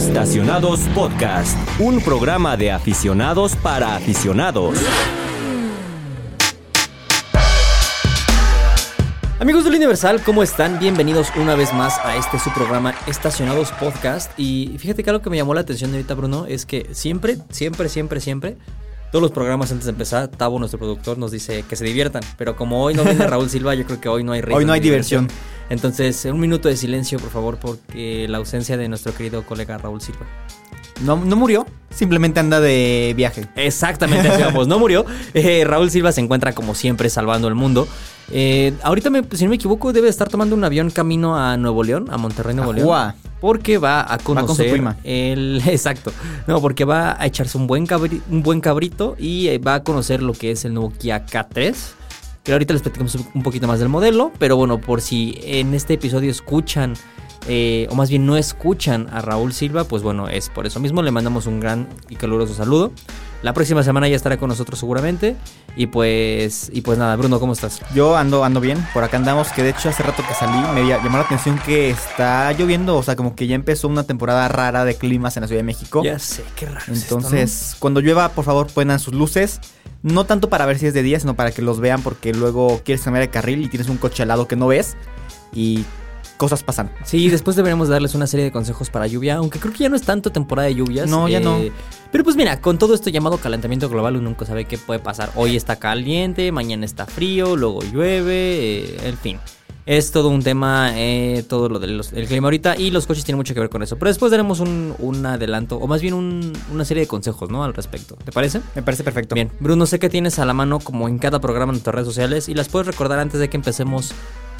Estacionados Podcast, un programa de aficionados para aficionados. Amigos del Universal, ¿cómo están? Bienvenidos una vez más a este su programa Estacionados Podcast. Y fíjate que algo que me llamó la atención ahorita, Bruno, es que siempre, siempre, siempre, siempre, todos los programas antes de empezar, Tavo, nuestro productor, nos dice que se diviertan. Pero como hoy no viene Raúl Silva, yo creo que hoy no hay Hoy no hay diversión. Entonces, un minuto de silencio, por favor, porque la ausencia de nuestro querido colega Raúl Silva. No, no murió, simplemente anda de viaje. Exactamente, así vamos, no murió. Eh, Raúl Silva se encuentra como siempre salvando el mundo. Eh, ahorita, me- si no me equivoco, debe estar tomando un avión camino a Nuevo León, a Monterrey, Nuevo León. Porque va a conocer con su prima. el exacto. No, porque va a echarse un buen cabri- un buen cabrito y eh, va a conocer lo que es el nuevo Kia K3. Que ahorita les platicamos un poquito más del modelo, pero bueno, por si en este episodio escuchan eh, o más bien no escuchan a Raúl Silva, pues bueno, es por eso mismo le mandamos un gran y caluroso saludo. La próxima semana ya estará con nosotros seguramente y pues y pues nada, Bruno, ¿cómo estás? Yo ando, ando bien, por acá andamos, que de hecho hace rato que salí me ll- llamó la atención que está lloviendo, o sea, como que ya empezó una temporada rara de climas en la Ciudad de México. Ya sé, qué raro. es esto, ¿no? Entonces, cuando llueva, por favor, prendan sus luces. No tanto para ver si es de día, sino para que los vean, porque luego quieres cambiar de carril y tienes un coche al lado que no ves. Y cosas pasan. Sí, después deberemos darles una serie de consejos para lluvia, aunque creo que ya no es tanto temporada de lluvias. No, ya no. Pero pues mira, con todo esto llamado calentamiento global, uno nunca sabe qué puede pasar. Hoy está caliente, mañana está frío, luego llueve, eh, en fin. Es todo un tema, eh, todo lo del del clima ahorita y los coches tienen mucho que ver con eso. Pero después daremos un, un adelanto, o más bien un- una serie de consejos, ¿no? Al respecto. ¿Te parece? Me parece perfecto. Bien, Bruno, sé que tienes a la mano como en cada programa en tus redes sociales y las puedes recordar antes de que empecemos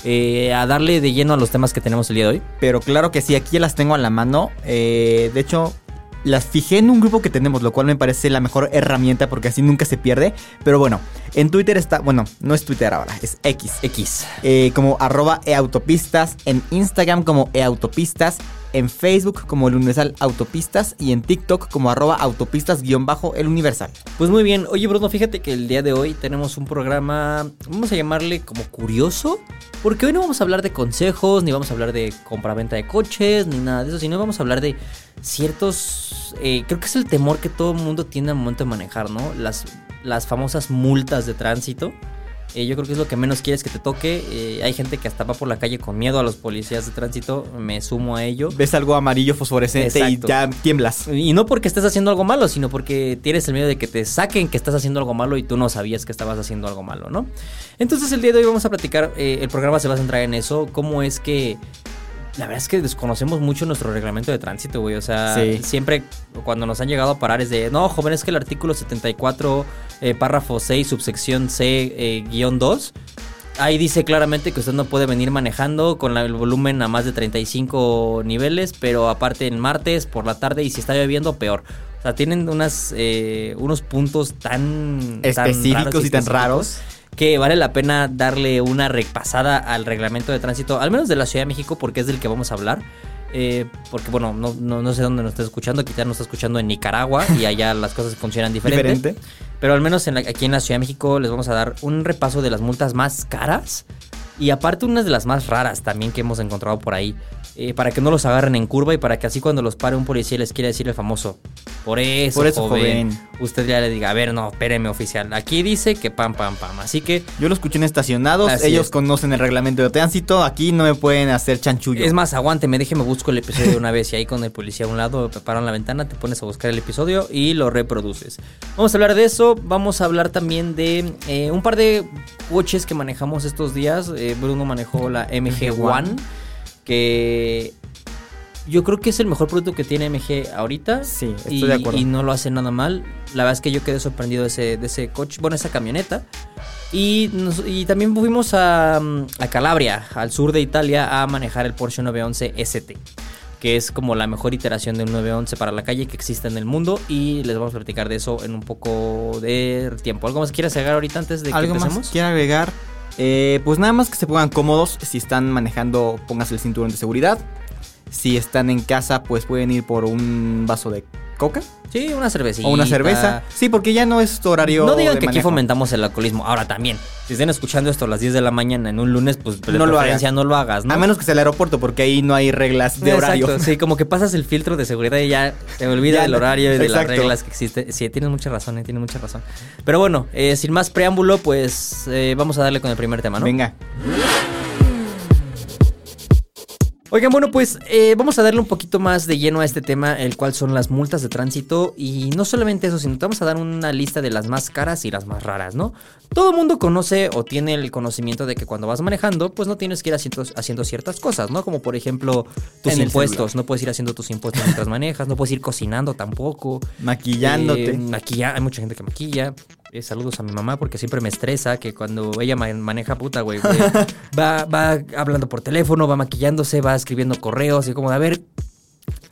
eh, a darle de lleno a los temas que tenemos el día de hoy. Pero claro que sí, aquí las tengo a la mano. Eh, de hecho, las fijé en un grupo que tenemos, lo cual me parece la mejor herramienta porque así nunca se pierde. Pero bueno, en Twitter está, bueno, no es Twitter ahora, es X. X. Eh, como arroba eautopistas, en Instagram como eautopistas, en Facebook como el Universal Autopistas y en TikTok como arroba autopistas guion bajo el Universal. Pues muy bien. Oye, Bruno, fíjate que el día de hoy tenemos un programa, vamos a llamarle como curioso, porque hoy no vamos a hablar de consejos, ni vamos a hablar de compraventa de coches, ni nada de eso, sino vamos a hablar de ciertos... eh, creo que es el temor que todo el mundo tiene al momento de manejar, ¿no? Las, las famosas multas de tránsito. Eh, yo creo que es lo que menos quieres que te toque. Eh, hay gente que hasta va por la calle con miedo a los policías de tránsito. Me sumo a ello. Ves algo amarillo fosforescente Exacto. y ya tiemblas. Y no porque estés haciendo algo malo, sino porque tienes el miedo de que te saquen que estás haciendo algo malo y tú no sabías que estabas haciendo algo malo, ¿no? Entonces el día de hoy vamos a platicar, eh, el programa se va a centrar en eso, cómo es que... La verdad es que desconocemos mucho nuestro reglamento de tránsito, güey. O sea, Sí. siempre cuando nos han llegado a parar es de, no, joven, es que el artículo 74, eh, párrafo 6, subsección C, eh, guion 2, Ahí dice claramente que usted no puede venir manejando con el volumen a más de 35 niveles, pero aparte en martes por la tarde y si está lloviendo, peor. O sea, tienen unas, eh, unos puntos tan tan Específicos y tan raros. Que vale la pena darle una repasada al reglamento de tránsito, al menos de la Ciudad de México, porque es del que vamos a hablar. Eh, porque bueno, no, no, no sé dónde nos estés escuchando, quizás nos está escuchando en Nicaragua y allá las cosas funcionan diferente. Diferente. Pero al menos en la- aquí en la Ciudad de México les vamos a dar un repaso de las multas más caras y aparte unas de las más raras también que hemos encontrado por ahí. eh, para que no los agarren en curva y para que así cuando los pare un policía les quiera decir el famoso. Por eso, Por eso, joven, joven". Usted ya le diga, a ver, no, espéreme oficial. Aquí dice que pam, pam, pam. Así que Yo lo escuché en estacionados, Así ellos es. conocen el reglamento de tránsito, aquí no me pueden hacer chanchullo. Es más, aguánteme, déjeme busco el episodio de una vez y ahí con el policía a un lado, preparan la ventana, te pones a buscar el episodio y lo reproduces. Vamos a hablar de eso, vamos a hablar también de eh, un par de coches que manejamos estos días. Eh, Bruno manejó la MG One, que yo creo que es el mejor producto que tiene MG ahorita. Sí, estoy y, de acuerdo. y no lo hace nada mal. La verdad es que yo quedé sorprendido de ese, de ese coche, bueno, esa camioneta. Y, nos- y también fuimos a, mm, a Calabria, al sur de Italia, a manejar el Porsche 911 ST, que es como la mejor iteración de un 911 para la calle que existe en el mundo. Y les vamos a platicar de eso en un poco de tiempo. ¿Algo más quieras agregar ahorita antes de que ¿Algo empecemos? más quiero agregar? Eh, pues nada más que se pongan cómodos. Si están manejando, pónganse el cinturón de seguridad. Si están en casa, pues pueden ir por un vaso de coca Sí, una cervecita. o una cerveza. Sí, porque ya no es horario. No digan de que aquí fomentamos el alcoholismo. Ahora también, si estén escuchando esto a las 10 de la mañana en un lunes, pues de No lo hagas. no lo hagas, ¿no? A menos que sea el aeropuerto, porque ahí no hay reglas de horario. Sí, como que pasas el filtro de seguridad y ya te olvida Ya del horario y de exacto. las reglas que existen. Sí, tienes mucha razón, eh, tienes mucha razón. Pero bueno, eh, sin más preámbulo, pues eh, vamos a darle con el primer tema, ¿no? Venga. Oigan, bueno, pues eh, vamos a darle un poquito más de lleno a este tema, el cual son las multas de tránsito. Y no solamente eso, sino te vamos a dar una lista de las más caras y las más raras, ¿no? Todo el mundo conoce o tiene el conocimiento de que cuando vas manejando, pues no tienes que ir haciendo, haciendo ciertas cosas, ¿no? Como por ejemplo tus En impuestos. No puedes ir haciendo tus impuestos mientras manejas, no puedes ir cocinando tampoco. Maquillándote. Eh, maquilla, hay mucha gente que maquilla. Eh, saludos a mi mamá porque siempre me estresa que cuando ella ma- maneja puta, güey, güey, va, va hablando por teléfono, va maquillándose, va escribiendo correos y como de, a ver,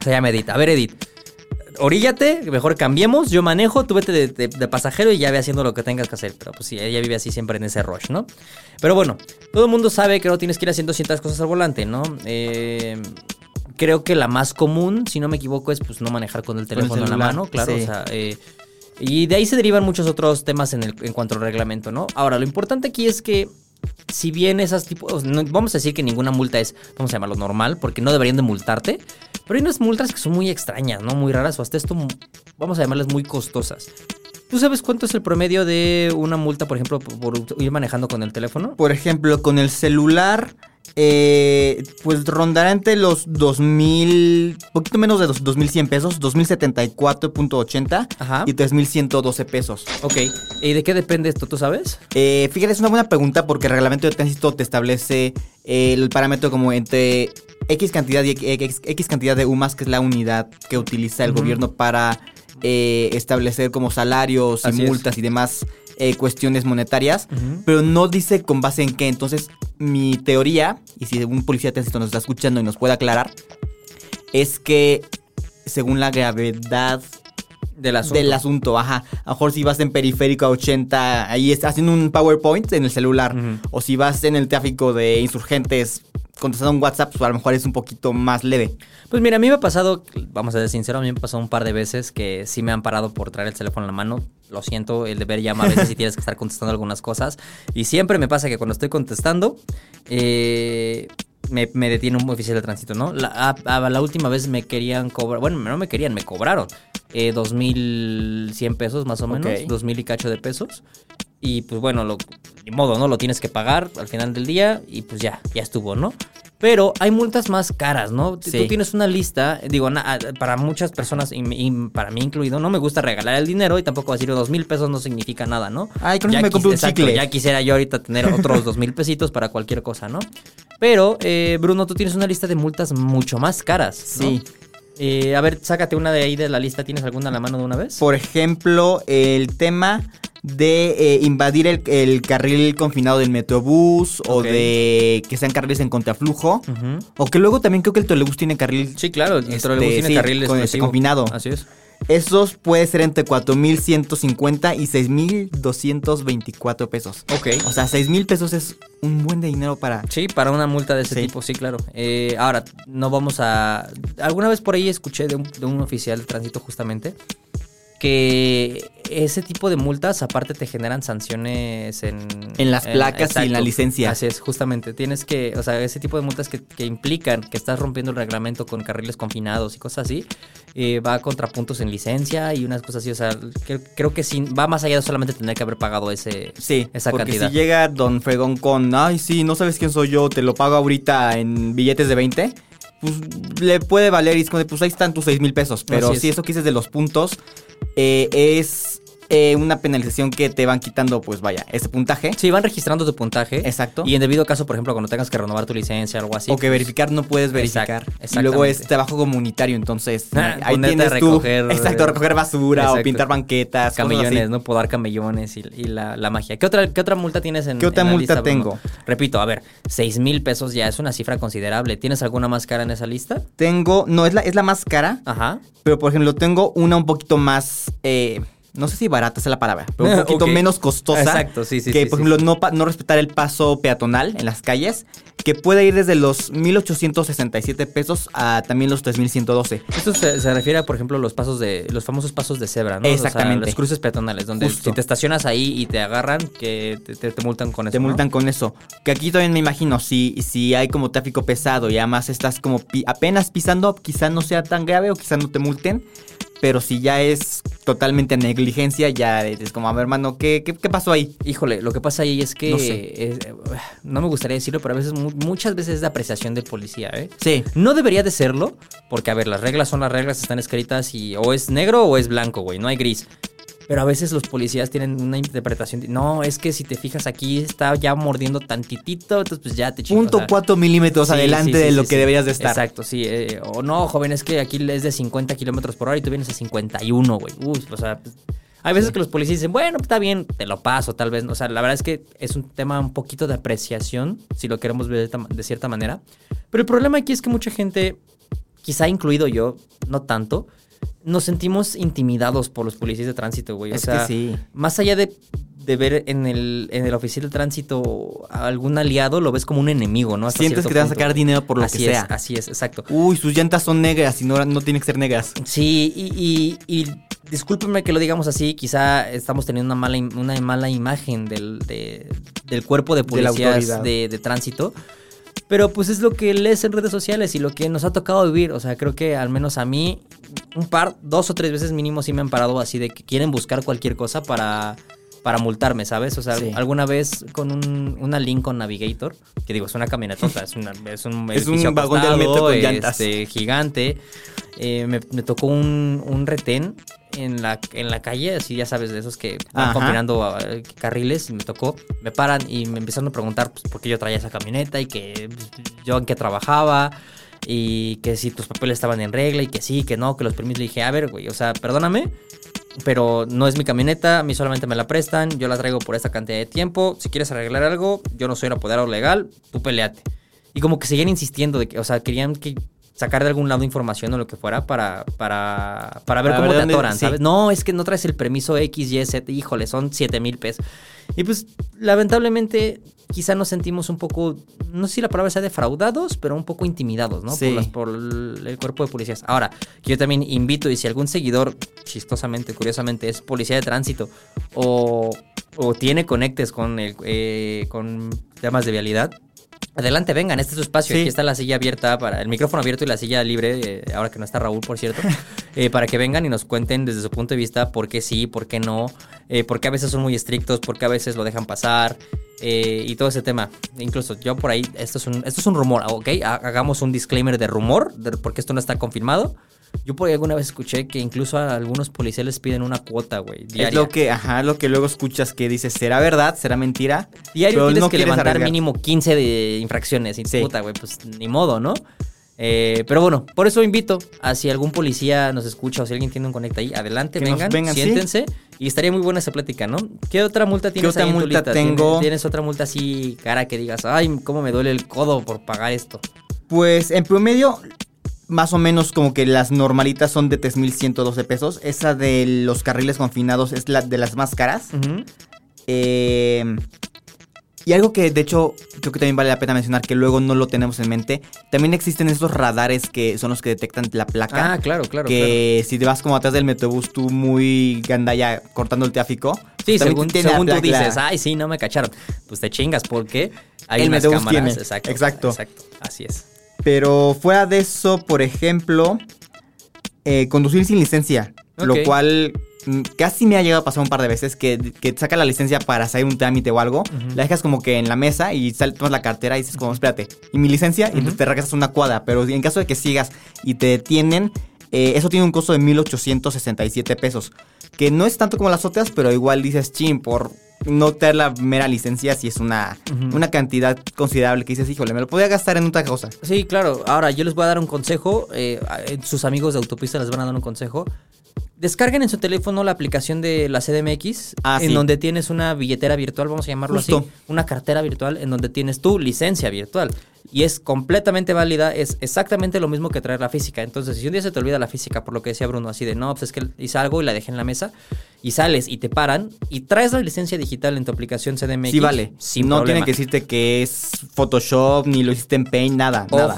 se llama Edith, a ver Edith, oríllate, mejor cambiemos, yo manejo, tú vete de, de- de pasajero y ya ve haciendo lo que tengas que hacer. Pero pues sí, ella vive así siempre en ese rush, ¿no? Pero bueno, todo el mundo sabe que no tienes que ir haciendo ciertas cosas al volante, ¿no? Eh, creo que la más común, si no me equivoco, es pues no manejar con el Con el teléfono en la mano, claro, sí. o sea, eh, y de ahí se derivan muchos otros temas en, cuanto al reglamento, ¿no? Ahora, lo importante aquí es que si bien esas tipos, vamos a decir que ninguna multa es, vamos a llamarlo normal, porque no deberían de multarte, pero hay unas multas que son muy extrañas, ¿no? Muy raras o hasta esto, vamos a llamarlas muy costosas. ¿Tú sabes cuánto es el promedio de una multa, por ejemplo, por ir manejando con el teléfono? Por ejemplo, con el celular, eh, pues rondará entre los 2000, poquito menos de los 2100 pesos, 2074.80 Ajá. y 3112 pesos. Ok, ¿y de qué depende esto? ¿Tú sabes? Eh, fíjate, es una buena pregunta porque el reglamento de tránsito te establece eh, el parámetro como entre X cantidad y X, X cantidad de UMAS, que es la unidad que utiliza el gobierno para eh, establecer como salarios y es. multas y demás eh, cuestiones monetarias. Pero no dice con base en qué. Entonces, mi teoría, y si un policía tránsito nos está escuchando y nos puede aclarar, es que según la gravedad Del asunto. del asunto, ajá. A lo mejor si vas en periférico a 80, ahí estás haciendo un PowerPoint en el celular. O si vas en el tráfico de insurgentes contestando un WhatsApp, pues a lo mejor es un poquito más leve. Pues mira, a mí me ha pasado, vamos a ser sincero, a mí me ha pasado un par de veces que sí me han parado por traer el teléfono en la mano. Lo siento, el deber llama a veces y tienes que estar contestando algunas cosas. Y siempre me pasa que cuando estoy contestando, eh, me, me detiene un oficial de tránsito, ¿no? La, a- a- la última vez me querían cobrar, bueno, no me querían, me cobraron eh, 2.100 pesos más o menos, Ok. 2.000 y cacho de pesos. Y pues bueno, lo, ni modo, ¿no? Lo tienes que pagar al final del día y pues ya, ya estuvo, ¿no? Pero hay multas más caras, ¿no? Sí. Tú tienes una lista, digo, na- para muchas personas, y, y para mí incluido, no me gusta regalar el dinero y tampoco decir dos mil pesos no significa nada, ¿no? Ay, eso Ya me compré un exacto, chicle. Ya quisiera yo ahorita tener otros dos mil pesitos para cualquier cosa, ¿no? Pero, eh, Bruno, tú tienes una lista de multas mucho más caras, ¿no? Sí. Eh, a ver, sácate una de ahí de la lista. ¿Tienes alguna a la mano de una vez? Por ejemplo, el tema de eh, invadir el, el carril confinado del metrobús o de que sean carriles en contraflujo. O que luego también creo que el trolebús tiene carril. Sí, claro, el Este, trolebús tiene sí, carril con este confinado. Así es. Esos puede ser entre 4.150 y 6.224 pesos. Ok. O sea, 6.000 pesos es un buen de dinero para... Sí, para una multa de ese Sí. tipo, sí, claro. Eh, ahora, no vamos a... Alguna vez por ahí escuché de un, de un oficial de tránsito justamente que ese tipo de multas aparte te generan sanciones en... En las placas y en la licencia. Así es, justamente. Tienes que, o sea, ese tipo de multas que, que implican que estás rompiendo el reglamento con carriles confinados y cosas así, eh, va contra puntos en licencia y unas cosas así. O sea, que- creo que sí, va más allá de solamente tener que haber pagado ese... Sí, Esa porque cantidad. si llega Don Fregón con, ay, sí, no sabes quién soy yo, te lo pago ahorita en billetes de 20, pues le puede valer y es como de, pues ahí están tus 6 mil pesos. Pero si eso que dices de los puntos eh, es eh, una penalización que te van quitando, pues vaya, ese puntaje. Sí, van registrando tu puntaje. Exacto. Y en debido caso, por ejemplo, cuando tengas que renovar tu licencia o algo así. o que verificar no puedes verificar. Exacto, y luego es trabajo comunitario, entonces Ah, ahí tienes a recoger- tú. Exacto, recoger basura o pintar banquetas. Camellones, ¿no? Podar camellones y, y la, la magia. ¿Qué otra, ¿Qué otra multa tienes en ¿Qué otra en la multa lista, Bruno? tengo? Repito, a ver, 6 mil pesos ya es una cifra considerable. ¿Tienes alguna más cara en esa lista? Tengo, no, es la, es la más cara. Ajá. Pero, por ejemplo, tengo una un poquito más. eh, no sé si barata es la palabra, pero un poquito menos costosa. Exacto, sí, sí, Que, sí, por sí. ejemplo, no, pa- no respetar el paso peatonal en las calles. que puede ir desde los 1867 pesos a también los 3112. Esto se, se refiere a, por ejemplo, los pasos de los famosos pasos de cebra, ¿no? O sea, Exactamente. los cruces peatonales, donde Justo. si te estacionas ahí y te agarran, que te, te- te multan con eso. Te ¿no? multan con eso. Que aquí también me imagino, si, si hay como tráfico pesado y además estás como pi- apenas pisando, quizá no sea tan grave o quizá no te multen. Pero si ya es totalmente negligencia, ya es como, a ver, hermano, ¿qué, qué, qué pasó ahí? Híjole, lo que pasa ahí es que No sé. es- eh, no me gustaría decirlo, pero a veces mu- muchas veces es de apreciación del policía, ¿eh? Sí. No debería de serlo, porque a ver, las reglas son las reglas, están escritas y o es negro o es blanco, güey, no hay gris. Pero a veces los policías tienen una interpretación. de, no, es que si te fijas aquí está ya mordiendo tantitito, entonces pues ya te chingas. Punto o sea, cuatro milímetros sí, adelante sí, sí, de lo que deberías de estar. Exacto, sí. eh, o no, joven, es que aquí es de 50 kilómetros por hora y tú vienes a 51, güey. Uy, o sea, pues, hay veces que los policías dicen, bueno, está bien, te lo paso, tal vez. O sea, la verdad es que es un tema un poquito de apreciación, si lo queremos ver de cierta manera. Pero el problema aquí es que mucha gente, quizá incluido yo, no tanto, nos sentimos intimidados por los policías de tránsito, güey. O Es sea, que sí. más allá de, de ver en el, en el oficial de tránsito a algún aliado, lo ves como un enemigo, ¿no? Hasta Sientes que te van a sacar dinero por lo así que es, sea. Así es, exacto. Uy, sus llantas son negras y no, no tienen que ser negras. Sí, y, y, y discúlpenme que lo digamos así, quizá estamos teniendo una mala, una mala imagen del, de- del cuerpo de De policías autoridad. de, de tránsito. Pero pues es lo que lees en redes sociales y lo que nos ha tocado vivir. O sea, creo que al menos a mí, un par, dos o tres veces mínimo sí me han parado así de que quieren buscar cualquier cosa para, para multarme, ¿sabes? O sea, Sí. alguna vez con un, una Lincoln Navigator, que digo, es una camionetota, es, una, es un Es un vagón acostado, metro con llantas. este, gigante. Eh, me, me tocó un, un retén en la, en la calle, así ya sabes, de esos que van combinando eh, carriles y me tocó, me paran y me empezaron a preguntar pues, por qué yo traía esa camioneta y que pues, yo en qué trabajaba y que si tus papeles estaban en regla y que sí, que no, que los permisos. Le dije, a ver, güey, o sea, perdóname, pero no es mi camioneta, a mí solamente me la prestan, yo la traigo por esta cantidad de tiempo, si quieres arreglar algo, yo no soy un apoderado legal, tú peleate. Y como que seguían insistiendo de que, o sea, querían que sacar de algún lado información o lo que fuera para, para, para ver Para cómo ver te dónde- atoran, sí. ¿sabes? No, es que no traes el permiso X, Y, Z, híjole, son 7 mil pesos. Y pues, lamentablemente, quizá nos sentimos un poco, no sé si la palabra sea defraudados, pero un poco intimidados, ¿no? Sí. Por, las- por el, cuerpo de policías. Ahora, que yo también invito, y si algún seguidor, chistosamente, curiosamente, es policía de tránsito o, o tiene conectes con, el, eh, con temas de vialidad, Adelante, vengan, este es su espacio. Sí. Aquí está la silla abierta, para el micrófono abierto y la silla libre, eh, ahora que no está Raúl, por cierto, eh, para que vengan y nos cuenten desde su punto de vista por qué sí, por qué no, eh, por qué a veces son muy estrictos, por qué a veces lo dejan pasar eh, y todo ese tema. Incluso yo por ahí, esto es un, esto es un rumor, ¿ok? Ha- Hagamos un disclaimer de rumor, de- porque esto no está confirmado. Yo por ahí alguna vez escuché que incluso a algunos policías les piden una cuota, güey, diaria. Es lo que, ajá, lo que luego escuchas que dices, ¿será verdad? ¿Será mentira? Diario Pero tienes no que levantar arriesgar. mínimo 15 de infracciones. Y Sí. puta, güey, pues ni modo, ¿no? Eh, pero bueno, por eso invito a si algún policía nos escucha o si alguien tiene un conecta ahí, adelante, Que vengan, sí. siéntense. Y estaría muy buena esa plática, ¿no? ¿Qué otra multa tienes otra ahí en tu multa lista? tengo? ¿Tienes, tienes otra multa así, cara, que digas, ay, cómo me duele el codo por pagar esto? Pues en promedio, más o menos como que las normalitas son de 3.112 pesos. Esa de los carriles confinados es la de las más caras. Eh, y algo que de hecho creo que también vale la pena mencionar, que luego no lo tenemos en mente, también existen estos radares que son los que detectan la placa. Ah, claro, claro, claro. que si te vas como atrás del metrobús tú muy gandalla cortando el tráfico. Sí, también según, tú dices, ay, sí, no me cacharon. Pues te chingas porque hay El unas cámaras. tiene. Exacto, Exacto. Exacto, así es. Pero fuera de eso, por ejemplo, eh, conducir sin licencia. Lo cual mm, casi me ha llegado a pasar un par de veces que, que te saca la licencia para hacer un trámite o algo. La dejas como que en la mesa y sal- tomas la cartera y dices como, espérate, ¿y mi licencia? Y entonces te regresas una cuadra. Pero en caso de que sigas y te detienen, eh, eso tiene un costo de 1.867 pesos. Que no es tanto como las otras, pero igual dices, chin, por no tener la mera licencia, si es una, una cantidad considerable que dices, híjole, me lo podría gastar en otra cosa. Sí, claro. Ahora, yo les voy a dar un consejo. eh, eh, sus amigos de autopista les van a dar un consejo. Descarguen en su teléfono la aplicación de la CDMX, Ah, en sí. donde tienes una billetera virtual, vamos a llamarlo Justo. así, una cartera virtual en donde tienes tu licencia virtual. Y es completamente válida, es exactamente lo mismo que traer la física. Entonces, si un día se te olvida la física, por lo que decía Bruno, así de, no, pues es que y salgo y la dejé en la mesa, y sales y te paran, y traes la licencia digital en tu aplicación CDMX. Sí, vale. Sin no problema. tienen que decirte que es Photoshop, ni lo hiciste en Paint, nada. nada.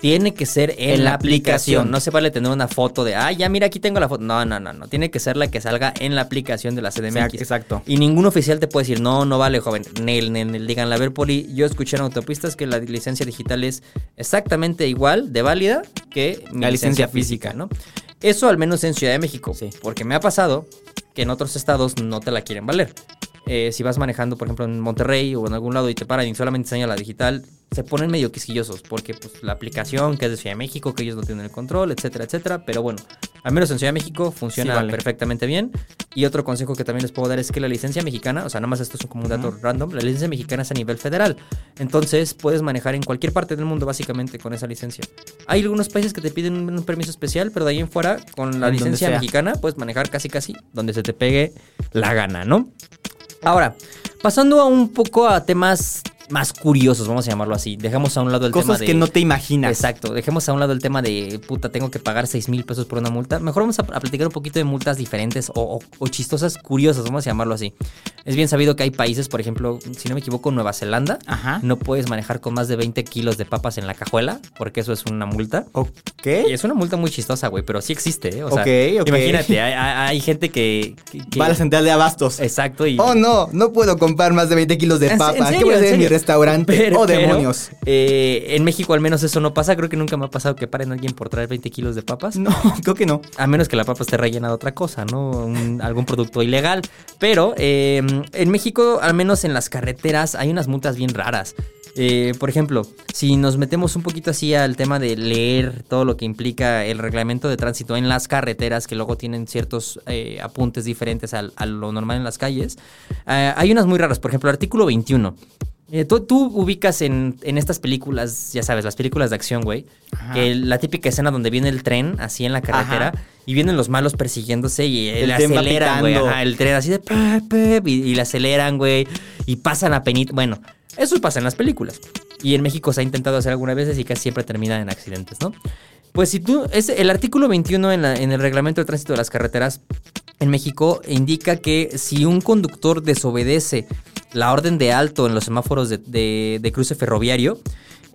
Tiene que ser en, En la la aplicación. aplicación. No se vale tener una foto de, ah, ya mira, aquí tengo la foto. No, no, no, no. Tiene que ser la que salga en la aplicación de la CDMX. Exacto. Y ningún oficial te puede decir, no, no vale, joven. Nel, nel, nel. Díganle, a ver, Poli, yo escuché en autopistas que la licencia digital es exactamente igual de válida que mi La licencia física, ¿no? Eso al menos en Ciudad de México. Sí. Porque me ha pasado que en otros estados no te la quieren valer. Eh, si vas manejando, por ejemplo, en Monterrey o en algún lado y te paran y solamente enseña la digital, se ponen medio quisquillosos porque pues, la aplicación que es de Ciudad de México, que ellos no tienen el control, etcétera, etcétera. Pero bueno, al menos en Ciudad de México funciona Sí, vale. perfectamente bien. Y otro consejo que también les puedo dar es que la licencia mexicana, o sea, nada más esto es como un dato random, la licencia mexicana es a nivel federal. Entonces puedes manejar en cualquier parte del mundo básicamente con esa licencia. Hay algunos países que te piden un, permiso especial, pero de ahí en fuera, con la En licencia mexicana, puedes manejar casi casi donde se te pegue la gana, ¿no? Ahora, pasando a un poco a temas más curiosos, vamos a llamarlo así. Dejamos a un lado el tema Cosas de... que no te imaginas. Exacto, dejemos a un lado el tema de puta, tengo que pagar 6 mil pesos por una multa. Mejor vamos a, a platicar un poquito de multas diferentes o, o- o chistosas, curiosas, vamos a llamarlo así. Es bien sabido que hay países, por ejemplo, si no me equivoco, Nueva Zelanda, Ajá. no puedes manejar con más de 20 kilos de papas en la cajuela, porque eso es una multa. Ok. Y es una multa muy chistosa, güey, pero sí existe, ¿eh? O sea, Ok, ok. imagínate, hay, hay- hay gente que... que- que- Va a la central de abastos. Exacto, y... Oh, no, no puedo comprar más de 20 kilos de ¿En se- papa. en ¿Qué voy a ¿En hacer en mi? Restaurante? Pero- oh, pero, demonios. eh, en México al menos eso no pasa. Creo que nunca me ha pasado que paren a alguien por traer 20 kilos de papas. No, creo que no. A menos que la papa esté rellena de otra cosa, ¿no? Un- algún producto ilegal. Pero eh, en México, al menos en las carreteras, hay unas multas bien raras. Eh, por ejemplo, si nos metemos un poquito así al tema de leer todo lo que implica el reglamento de tránsito en las carreteras, que luego tienen ciertos eh, apuntes diferentes al- a, lo normal en las calles, eh, hay unas muy raras. Por ejemplo, artículo 21. Eh, tú, tú ubicas en, en estas películas, ya sabes, las películas de acción, güey, que la típica escena donde viene el tren así en la carretera Ajá. y vienen los malos persiguiéndose y eh, El le tren aceleran, güey. Ajá, el tren así de pep, pep, y, y le aceleran, güey, y pasan a penita. Bueno, eso pasa en las películas. Y en México se ha intentado hacer algunas veces y casi siempre termina en accidentes, ¿no? Pues si tú, es el artículo 21 en, la- en el reglamento de tránsito de las carreteras en México indica que si un conductor desobedece la orden de alto en los semáforos de, de- de cruce ferroviario,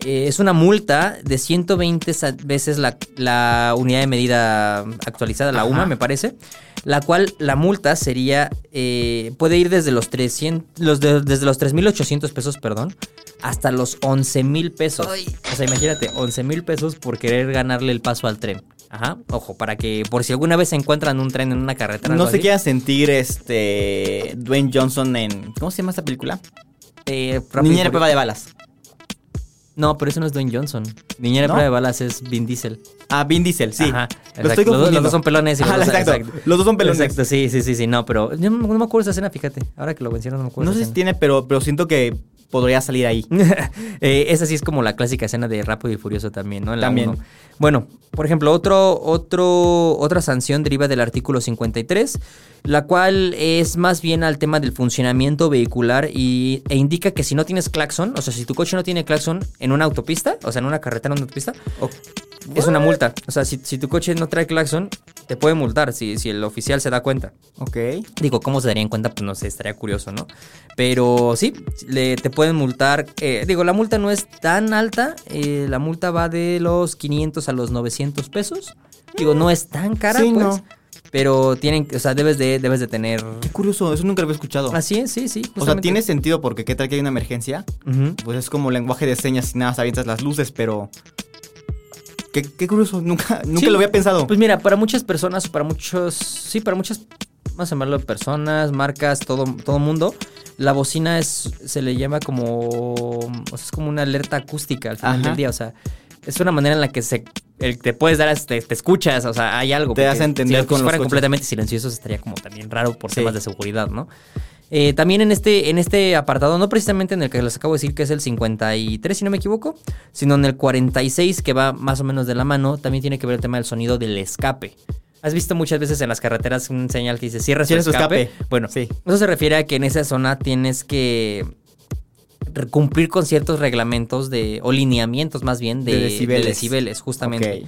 eh, es una multa de 120 sa- veces la, la unidad de medida actualizada, la Ajá. UMA, me parece. La cual la multa sería, eh, puede ir desde los 300, los de- desde los 3.800 pesos, perdón, hasta los 11.000 pesos. O sea, imagínate, 11.000 pesos por querer ganarle el paso al tren. Ajá, ojo, para que por si alguna vez se encuentran un tren en una carretera. No se quiera sentir este Dwayne Johnson en. ¿Cómo se llama esta película? eh, Niñera prueba de balas. No, pero eso no es Dwayne Johnson. Niñera ¿No? prueba de balas es Vin Diesel. Ah, Vin Diesel, sí. Ajá, Lo estoy Los dos- confundiendo. Los dos son pelones. Y los Ajá, dos- exacto. Los dos son pelones. Exacto, sí, sí, sí, sí, no, pero yo no, no me acuerdo esa escena, fíjate. Ahora que lo mencionas no me acuerdo. No sé si tiene, pero, pero siento que podría salir ahí. Eh, esa sí es como la clásica escena de Rápido y Furioso también, ¿no? En la También. uno. Bueno, por ejemplo, otro, otro, otra sanción deriva del artículo 53, la cual es más bien al tema del funcionamiento vehicular y, e indica que si no tienes claxon, o sea, si tu coche no tiene claxon en una autopista, o sea, en una carretera, en una autopista, es una multa. O sea, si, si tu coche no trae claxon, te puede multar si, si el oficial se da cuenta. ok. Digo, ¿cómo se darían cuenta? Pues no sé, estaría curioso, ¿no? Pero sí, le, te pueden multar. eh, digo, la multa no es tan alta. eh, la multa va de los 500 a los 900 pesos. Digo, no es tan cara, Sí, pues. no. Pero tienen, o sea, debes de, debes de tener. Qué curioso, eso nunca lo había escuchado. Así es, sí, sí. o sea, tiene sentido porque qué tal que hay una emergencia. Pues es como lenguaje de señas y nada, avientas las luces, pero. Qué, qué curioso, nunca, nunca Sí, lo había pensado. Pues mira, para muchas personas, para muchos, sí, para muchas, vamos a llamarlo personas, marcas, todo, todo mundo, la bocina es, se le llama como, o sea, es como una alerta acústica al final Ajá. del día, o sea, es una manera en la que se, el- te puedes dar, te, te escuchas, o sea, hay algo. Te hace entender si con los fueran completamente silenciosos estaría como también raro por Sí. temas de seguridad, ¿no? Eh, también en este, en este apartado, no precisamente en el que les acabo de decir que es el 53, si no me equivoco, sino en el 46, que va más o menos de la mano, también tiene que ver el tema del sonido del escape. Has visto muchas veces en las carreteras un señal que dice cierra su escape. escape. Bueno, Sí. eso se refiere a que en esa zona tienes que cumplir con ciertos reglamentos de o lineamientos más bien de, De de decibeles. justamente.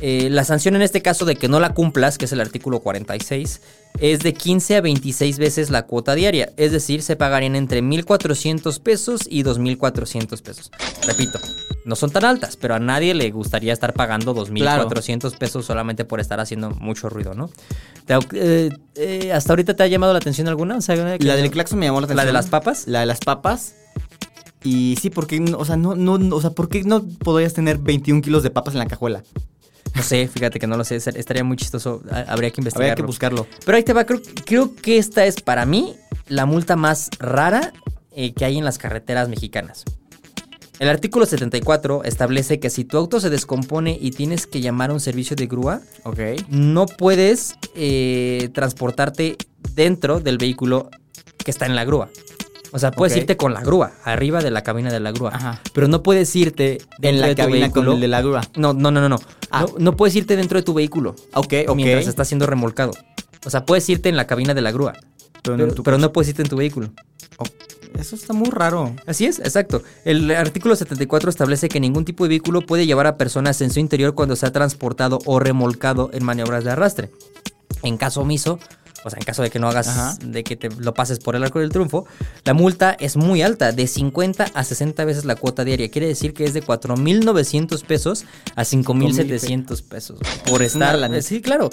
Eh, la sanción en este caso de que no la cumplas, que es el artículo 46, es de 15 a 26 veces la cuota diaria. Es decir, se pagarían entre 1.400 pesos y 2.400 pesos. Repito, no son tan altas, pero a nadie le gustaría estar pagando 2.400 pesos solamente por estar haciendo mucho ruido, ¿no? Te- eh, eh, ¿Hasta ahorita te ha llamado la atención alguna? O sea, que- La del claxon me llamó la atención. ¿La de las papas? La de las papas. Y sí, porque, o sea, no, no, no- o sea, ¿por qué no podrías tener 21 kilos de papas en la cajuela? No sé, fíjate que no lo sé. Estaría muy chistoso. ha- Habría que investigarlo. Habría que buscarlo. Pero ahí te va, creo, creo que esta es para mí la multa más rara eh, que hay en las carreteras mexicanas. El artículo 74 establece que si tu auto se descompone y tienes que llamar a un servicio de grúa, Ok. no puedes eh, transportarte dentro del vehículo que está en la grúa. O sea, puedes irte con la grúa, arriba de la cabina de la grúa. Ajá. Pero no puedes irte En la de cabina con vehículo. el de la grúa. No, no, no, no, no. Ah. No, no puedes irte dentro de tu vehículo Ok, ok. mientras está siendo remolcado. O sea, puedes irte en la cabina de la grúa, Pero, no puedes irte en tu vehículo. Oh, eso está muy raro. Así es, exacto. El artículo 74 establece que ningún tipo de vehículo puede llevar a personas en su interior cuando sea transportado o remolcado en maniobras de arrastre. En caso omiso, o sea, en caso de que no hagas, Ajá. de que te lo pases por el arco del triunfo, la multa es muy alta, de 50 a 60 veces la cuota diaria. Quiere decir que es de 4.900 pesos a 5.700 pesos por estar. lana. Sí, claro.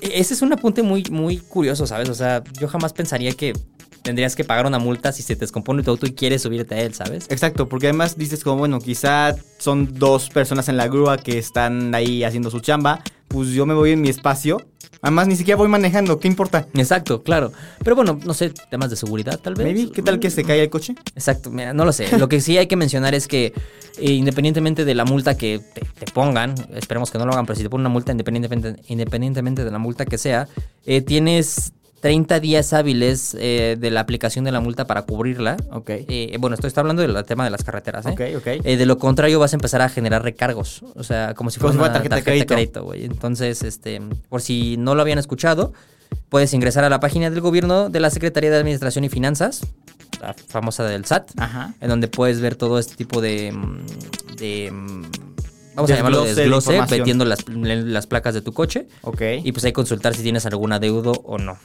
E- Ese es un apunte muy, muy curioso, ¿sabes? O sea, yo jamás pensaría que tendrías que pagar una multa si se te descompone tu auto y quieres subirte a él, ¿sabes? Exacto, porque además dices como, bueno, quizá son dos personas en la grúa que están ahí haciendo su chamba, pues yo me voy en mi espacio. Además, ni siquiera voy manejando, ¿qué importa? Exacto, claro. Pero bueno, no sé, temas de seguridad tal vez. Maybe, ¿qué tal que se cae el coche? Exacto, mira, no lo sé. Lo que sí hay que mencionar es que eh, independientemente de la multa que te, te pongan, esperemos que no lo hagan, pero si te ponen una multa independientemente, independientemente de la multa que sea, eh, tienes 30 días hábiles eh, de la aplicación de la multa para cubrirla. Ok. Eh, bueno, esto está hablando del tema de las carreteras, ¿eh? Ok, ok. Eh, de lo contrario, vas a empezar a generar recargos. O sea, como si fuera si una fuera tarjeta de crédito. güey. Entonces, este, por si no lo habían escuchado, puedes ingresar a la página del gobierno de la Secretaría de Administración y Finanzas, la famosa del SAT, Ajá. en donde puedes ver todo este tipo de. mm, de vamos a llamarlo de desglose, información. metiendo las, las placas de tu coche. Ok. Y pues hay que consultar si tienes algún adeudo o no.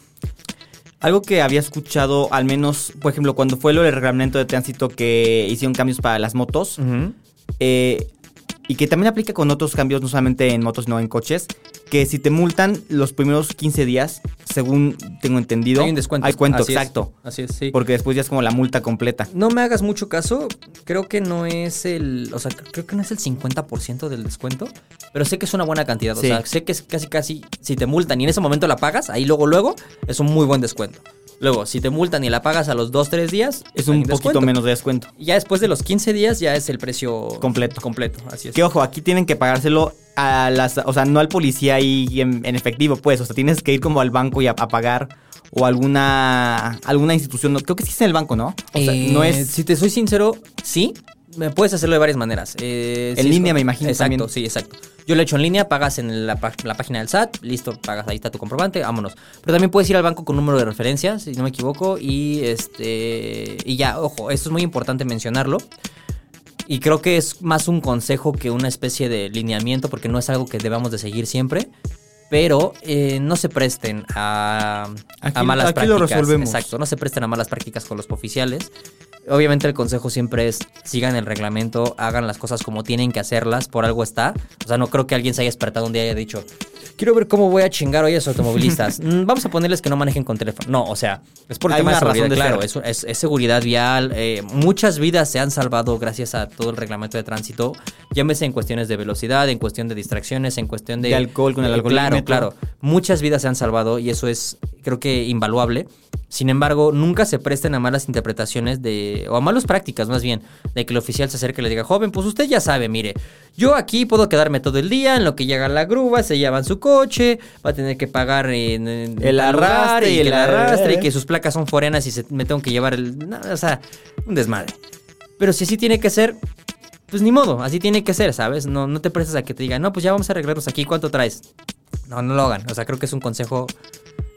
Algo que había escuchado, al menos, por ejemplo, cuando fue lo del reglamento de tránsito que hicieron cambios para las motos, eh, y que también aplica con otros cambios, no solamente en motos, sino en coches, que si te multan los primeros 15 días, según tengo entendido, Hay un descuento. Hay cuento, Así es. exacto. Así es, sí. Porque después ya es como la multa completa. No me hagas mucho caso, creo que no es el, o sea, creo que no es el 50% del descuento, pero sé que es una buena cantidad, Sí. o sea, sé que es casi casi, si te multan y en ese momento la pagas, ahí luego luego, es un muy buen descuento. Luego, si te multan y la pagas a los 2, 3 días, Es un poquito descuento. menos de descuento. Y ya después de los 15 días ya es el precio Completo. Completo, así es. Que ojo, aquí tienen que pagárselo a las, o sea, no al policía ahí en, en efectivo, pues, o sea, tienes que ir como al banco y a, a pagar o alguna alguna institución, no, creo que sí es en el banco, ¿no? O sea, Eh, no es Si te soy sincero, sí. Me puedes hacerlo de varias maneras. Eh, En línea, me imagino, Exacto, también. sí, exacto. Yo lo he hecho en línea, pagas en la, página del SAT, listo, pagas, ahí está tu comprobante, vámonos. Pero también puedes ir al banco con número de referencia, si no me equivoco, y este y ya, ojo, esto es muy importante mencionarlo. Y creo que es más un consejo que una especie de lineamiento, porque no es algo que debamos de seguir siempre. Pero eh, no se presten a, malas aquí lo prácticas. resolvemos. Exacto, no se presten a malas prácticas con los oficiales. Obviamente el consejo siempre es sigan el reglamento, hagan las cosas como tienen que hacerlas, por algo está. O sea, no creo que alguien se haya despertado un día y haya dicho, quiero ver cómo voy a chingar hoy a los automovilistas. Mm, Vamos a ponerles que no manejen con teléfono. No, o sea, es por el Hay tema de una razón seguridad, de claro, es, es- es seguridad vial. eh, muchas vidas se han salvado gracias a todo el reglamento de tránsito. Llámese en cuestiones de velocidad, en cuestión de distracciones, en cuestión de... De alcohol con el Eh, alcoholímetro. Claro, claro. Muchas vidas se han salvado y eso es, creo que, invaluable. Sin embargo, nunca se presten a malas interpretaciones de, o a malas prácticas más bien, de que el oficial se acerque y le diga, joven, pues usted ya sabe, mire, yo aquí puedo quedarme todo el día en lo que llega la grúa, se llevan su coche, va a tener que pagar en, en El arrastre y el arrastre y que sus placas son foreanas y se, me tengo que llevar el... no, o sea, un desmadre. Pero si así tiene que ser, pues ni modo, así tiene que ser, ¿sabes? No, no te prestes a que te digan, no, pues ya vamos a arreglarnos aquí, ¿cuánto traes? No, no lo hagan. O sea, creo que es un consejo.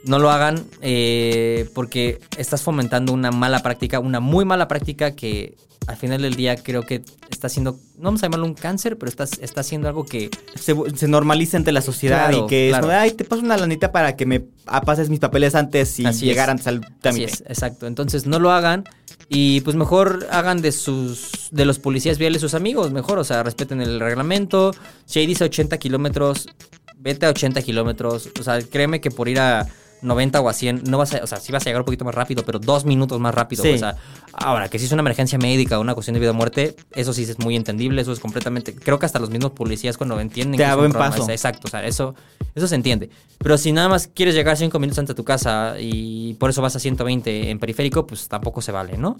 No lo hagan eh, porque estás fomentando una mala práctica, una muy mala práctica que al final del día creo que está haciendo, no vamos a llamarlo un cáncer, pero está, está haciendo algo que... Se, se normaliza ante la sociedad Claro, y que claro. es ay, te paso una lanita para que me pases mis papeles antes y Así llegar es. antes al Así trámite. es, exacto. Entonces no lo hagan y pues mejor hagan de sus de los policías viales sus amigos, mejor, o sea, respeten el reglamento. Si ahí dice 80 kilómetros, vete a 80 kilómetros. O sea, créeme que por ir a 90 o a 100, no vas a, o sea, sí vas a llegar un poquito más rápido, pero dos minutos más rápido. Sí. O sea, ahora, que si es una emergencia médica o una cuestión de vida o muerte, eso sí es muy entendible, eso es completamente, creo que hasta los mismos policías cuando entienden Te que es un paso. Exacto, o sea, eso, eso se entiende. Pero si nada más quieres llegar cinco minutos antes de tu casa y por eso vas a 120 en periférico, pues tampoco se vale, ¿no?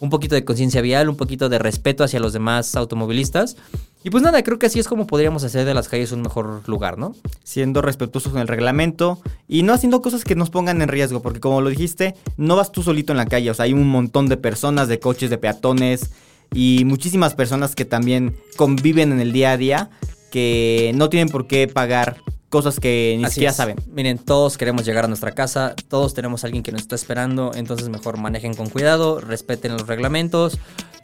Un poquito de conciencia vial, un poquito de respeto hacia los demás automovilistas. Y pues nada, creo que así es como podríamos hacer de las calles un mejor lugar, ¿no? Siendo respetuosos con el reglamento y no haciendo cosas que nos pongan en riesgo, porque como lo dijiste, no vas tú solito en la calle, o sea, hay un montón de personas, de coches, de peatones y muchísimas personas que también conviven en el día a día que no tienen por qué pagar cosas que ni Así siquiera es. saben. Miren, todos queremos llegar a nuestra casa, todos tenemos a alguien que nos está esperando, entonces mejor manejen con cuidado, respeten los reglamentos,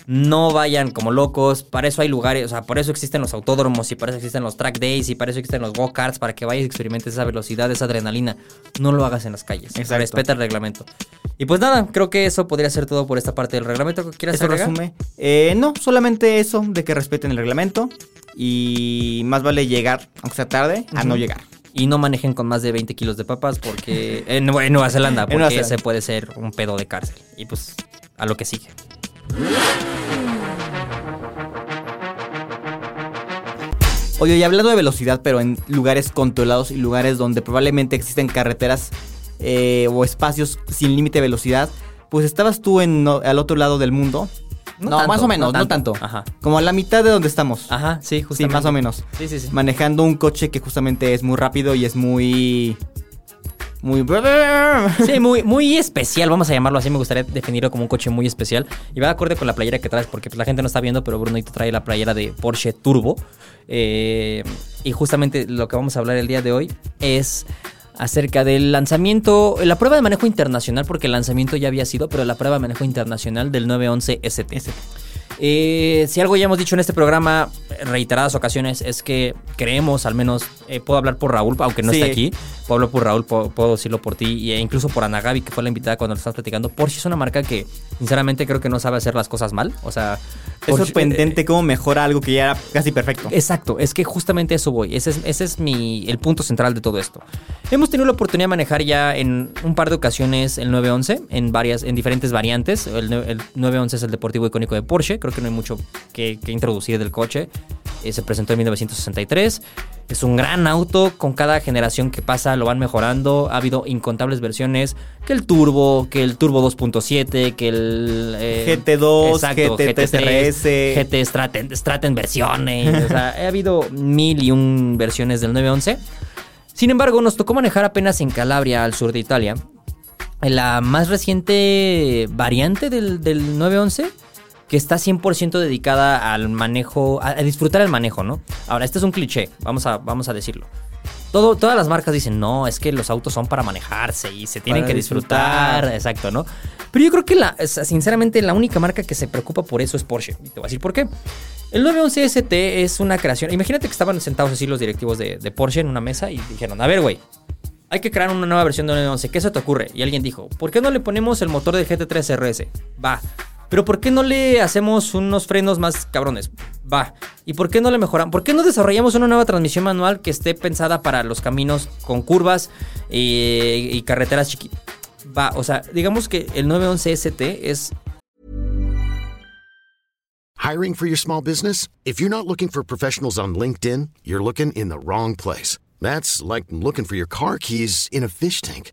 no vayan como locos, para eso hay lugares, o sea, por eso existen los autódromos y para eso existen los track days y para eso existen los go-karts, para que vayas y experimentes esa velocidad, esa adrenalina. No lo hagas en las calles, Exacto. respeta el reglamento. Y pues nada, creo que eso podría ser todo por esta parte del reglamento. ¿Quieres Eso agregar? resume. Eh, no, solamente eso, de que respeten el reglamento y más vale llegar, aunque sea tarde, a no llegar. Y no manejen con más de 20 kilos de papas porque en, Nue- en Nueva Zelanda, porque Nueva Zelanda. ese puede ser un pedo de cárcel. Y pues a lo que sigue. Oye, y hablando de velocidad, pero en lugares controlados y lugares donde probablemente existen carreteras eh, o espacios sin límite de velocidad, pues estabas tú en no- al otro lado del mundo. No, tanto, más o menos, no tanto. Ajá. Como a la mitad de donde estamos. Ajá, sí, sí, justamente. más o menos. Sí, sí, sí. Manejando un coche que justamente es muy rápido y es muy... Muy... Sí, muy, muy especial, vamos a llamarlo así. Me gustaría definirlo como un coche muy especial. Y va de acuerdo con la playera que traes, porque pues, la gente no está viendo, pero Brunito trae la playera de Porsche Turbo. Eh, y justamente lo que vamos a hablar el día de hoy es acerca del lanzamiento, la prueba de manejo internacional, porque el lanzamiento ya había sido, pero la prueba de manejo internacional del 911 ST. Eh, si algo ya hemos dicho en este programa reiteradas ocasiones es que creemos, al menos, eh, puedo hablar por Raúl, aunque no Sí. esté aquí, puedo hablar por Raúl, puedo, puedo decirlo por ti, e incluso por Ana Gaby, que fue la invitada cuando lo estamos platicando. Porsche es una marca que, sinceramente, creo que no sabe hacer las cosas mal. O sea, Es sorprendente cómo mejora algo que ya era casi perfecto. Exacto, es que justamente eso voy. Ese es, ese es mi, el punto central de todo esto. Hemos tenido la oportunidad de manejar ya en un par de ocasiones el 911, en varias, en diferentes variantes. El, el 911 es el deportivo icónico de Porsche, creo que no hay mucho que, que introducir del coche. Eh, se presentó en 1963. Es un gran auto, con cada generación que pasa lo van mejorando. Ha habido incontables versiones, que el Turbo, que el Turbo 2.7, que el... eh, GT2, exacto, GT3 RS. GT Straten, Straten versiones. o sea, ha habido mil y un versiones del 911. Sin embargo, nos tocó manejar apenas en Calabria, al sur de Italia, la más reciente variante del, del 911 que está 100% dedicada al manejo, a, a disfrutar el manejo, ¿no? Ahora, este es un cliché, vamos a, vamos a decirlo. Todo, todas las marcas dicen, no, es que los autos son para manejarse y se tienen Para que disfrutar. disfrutar. Exacto, ¿no? Pero yo creo que, la, sinceramente, la única marca que se preocupa por eso es Porsche. Y te voy a decir por qué. El 911 ST es una creación. Imagínate que estaban sentados así los directivos de, de Porsche en una mesa y dijeron, a ver, güey, hay que crear una nueva versión del 911. ¿Qué se te ocurre? Y alguien dijo, ¿por qué no le ponemos el motor del GT3 RS? Va. Pero ¿por qué no le hacemos unos frenos más cabrones? Va. ¿Y por qué no le mejoramos? ¿Por qué no desarrollamos una nueva transmisión manual que esté pensada para los caminos con curvas eh, y carreteras chiquitas? Va. O sea, digamos que el 911 ST es Hiring for your small business? If you're not looking for professionals on LinkedIn, you're looking in the wrong place. That's like looking for your car keys in a fish tank.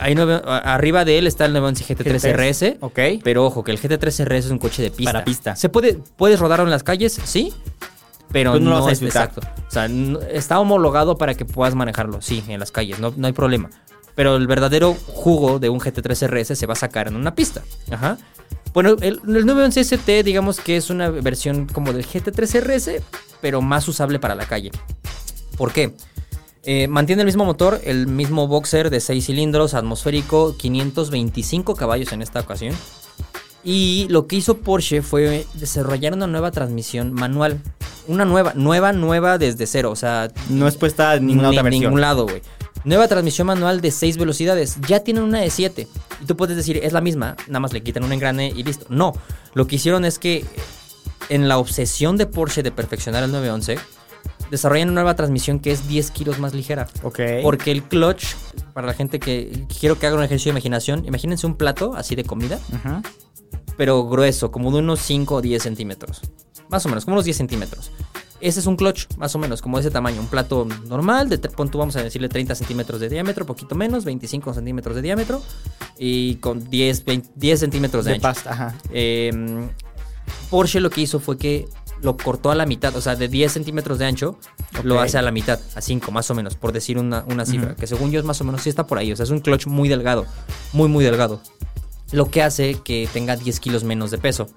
hay nueve- a- arriba de él está el 911 GT3 RS. Ok. Pero ojo, que el GT3 RS es un coche de pista. Para pista. ¿Se puede, ¿Puedes rodarlo en las calles? Sí. Pero no lo no, vas a es disfrutar. exacto. O sea, no- está homologado para que puedas manejarlo, sí, en las calles, no, no hay problema. Pero el verdadero jugo de un GT3 RS se va a sacar en una pista. Ajá. Bueno, el, el 911 ST, digamos que es una versión como del GT3 RS, pero más usable para la calle. ¿Por qué? Eh, mantiene el mismo motor, el mismo boxer de 6 cilindros, atmosférico, 525 caballos en esta ocasión. Y lo que hizo Porsche fue desarrollar una nueva transmisión manual. Una nueva, nueva, nueva desde cero. O sea, No es puesta en ninguna ni otra versión. ningún lado, güey. Nueva transmisión manual de 6 velocidades. Ya tienen una de 7. Y tú puedes decir, es la misma, nada más le quitan un engrane y listo. No, lo que hicieron es que en la obsesión de Porsche de perfeccionar el 911, desarrollan una nueva transmisión que es 10 kilos más ligera. Ok. Porque el clutch, para la gente que quiero que haga un ejercicio de imaginación, imagínense un plato así de comida, Ajá. pero grueso, como de unos 5 o 10 centímetros. Más o menos, como unos 10 centímetros. Ese es un clutch, más o menos, como de ese tamaño. Un plato normal, de, tre- pon tú, vamos a decirle 30 centímetros de diámetro, poquito menos, 25 centímetros de diámetro. Y con 10, 20 10 centímetros de, De ancho. pasta, ajá. Eh, Porsche lo que hizo fue que lo cortó a la mitad, o sea, de 10 centímetros de ancho, lo hace a la mitad, a 5 más o menos, por decir una, una cifra, que según yo es más o menos, sí está por ahí, o sea, es un clutch muy delgado, muy, muy delgado, lo que hace que tenga 10 kilos menos de peso.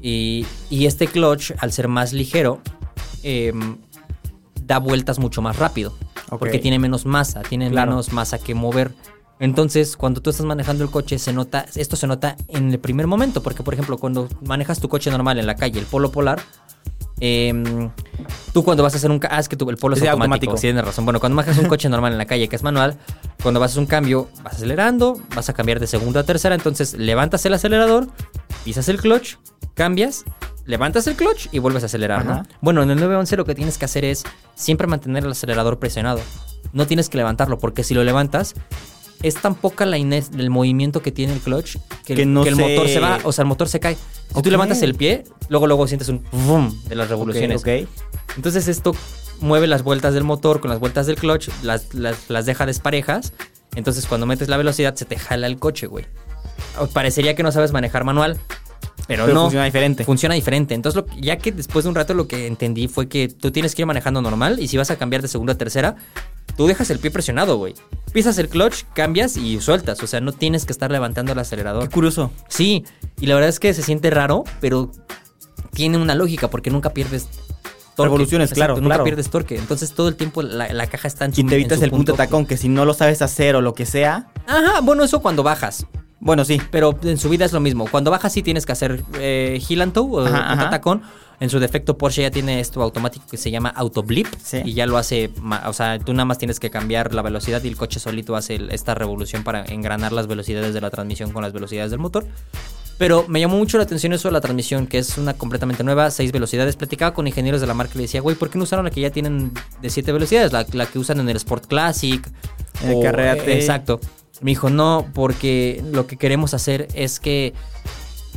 Y, y este clutch, al ser más ligero, em, da vueltas mucho más rápido, porque tiene menos masa, tiene Claro. menos masa que mover. Entonces, cuando tú estás manejando el coche, se nota, esto se nota en el primer momento, porque por ejemplo, cuando manejas tu coche normal en la calle, el polo polar, em, tú cuando vas a hacer un... Ah, es que tu- el polo es Sí, automático, automático. sí, tienes razón. Bueno, cuando manejas un coche normal en la calle que es manual, cuando vas a hacer un cambio, vas acelerando, vas a cambiar de segunda a tercera, entonces levantas el acelerador, pisas el clutch, cambias, levantas el clutch y vuelves a acelerar, ¿no? Bueno, en el 911 lo que tienes que hacer es siempre mantener el acelerador presionado. No tienes que levantarlo, porque si lo levantas, es tan poca la ines del movimiento que tiene el clutch que, el- no que el se- motor se va, o sea, el motor se cae. Si tú levantas el pie, luego luego sientes un boom de las revoluciones. Ok, ok. Entonces esto mueve las vueltas del motor con las vueltas del clutch, las, las, las deja desparejas. Entonces cuando metes la velocidad se te jala el coche, güey. Parecería que no sabes manejar manual, pero, Pero no. funciona diferente. Funciona diferente. Entonces lo, ya que después de un rato lo que entendí fue que tú tienes que ir manejando normal y si vas a cambiar de segunda a tercera, tú dejas el pie presionado, güey. Pisas el clutch, cambias y sueltas. O sea, no tienes que estar levantando el acelerador. Qué curioso. Sí, y la verdad es que se siente raro, pero tiene una lógica porque nunca pierdes torque. Revoluciones, claro, Nunca claro. pierdes torque. Entonces todo el tiempo la, la caja está en su Y te evitas el punto punto tacón, que si no lo sabes hacer o lo que sea. Ajá, bueno, eso cuando bajas. Bueno, sí. Pero en subida es lo mismo. Cuando bajas sí tienes que hacer eh, heel and tow o Ajá, ajá. tacón. En su defecto Porsche ya tiene esto automático que se llama auto blip Sí. y ya lo hace, o sea, tú nada más tienes que cambiar la velocidad y el coche solito hace esta revolución para engranar las velocidades de la transmisión con las velocidades del motor. Pero me llamó mucho la atención eso de la transmisión, que es una completamente nueva, seis velocidades. Platicaba con ingenieros de la marca y le decía, güey, ¿por qué no usaron la que ya tienen de siete velocidades? La, la que usan en el Sport Classic. En el Carrera T. Exacto. Me dijo, no, porque lo que queremos hacer es que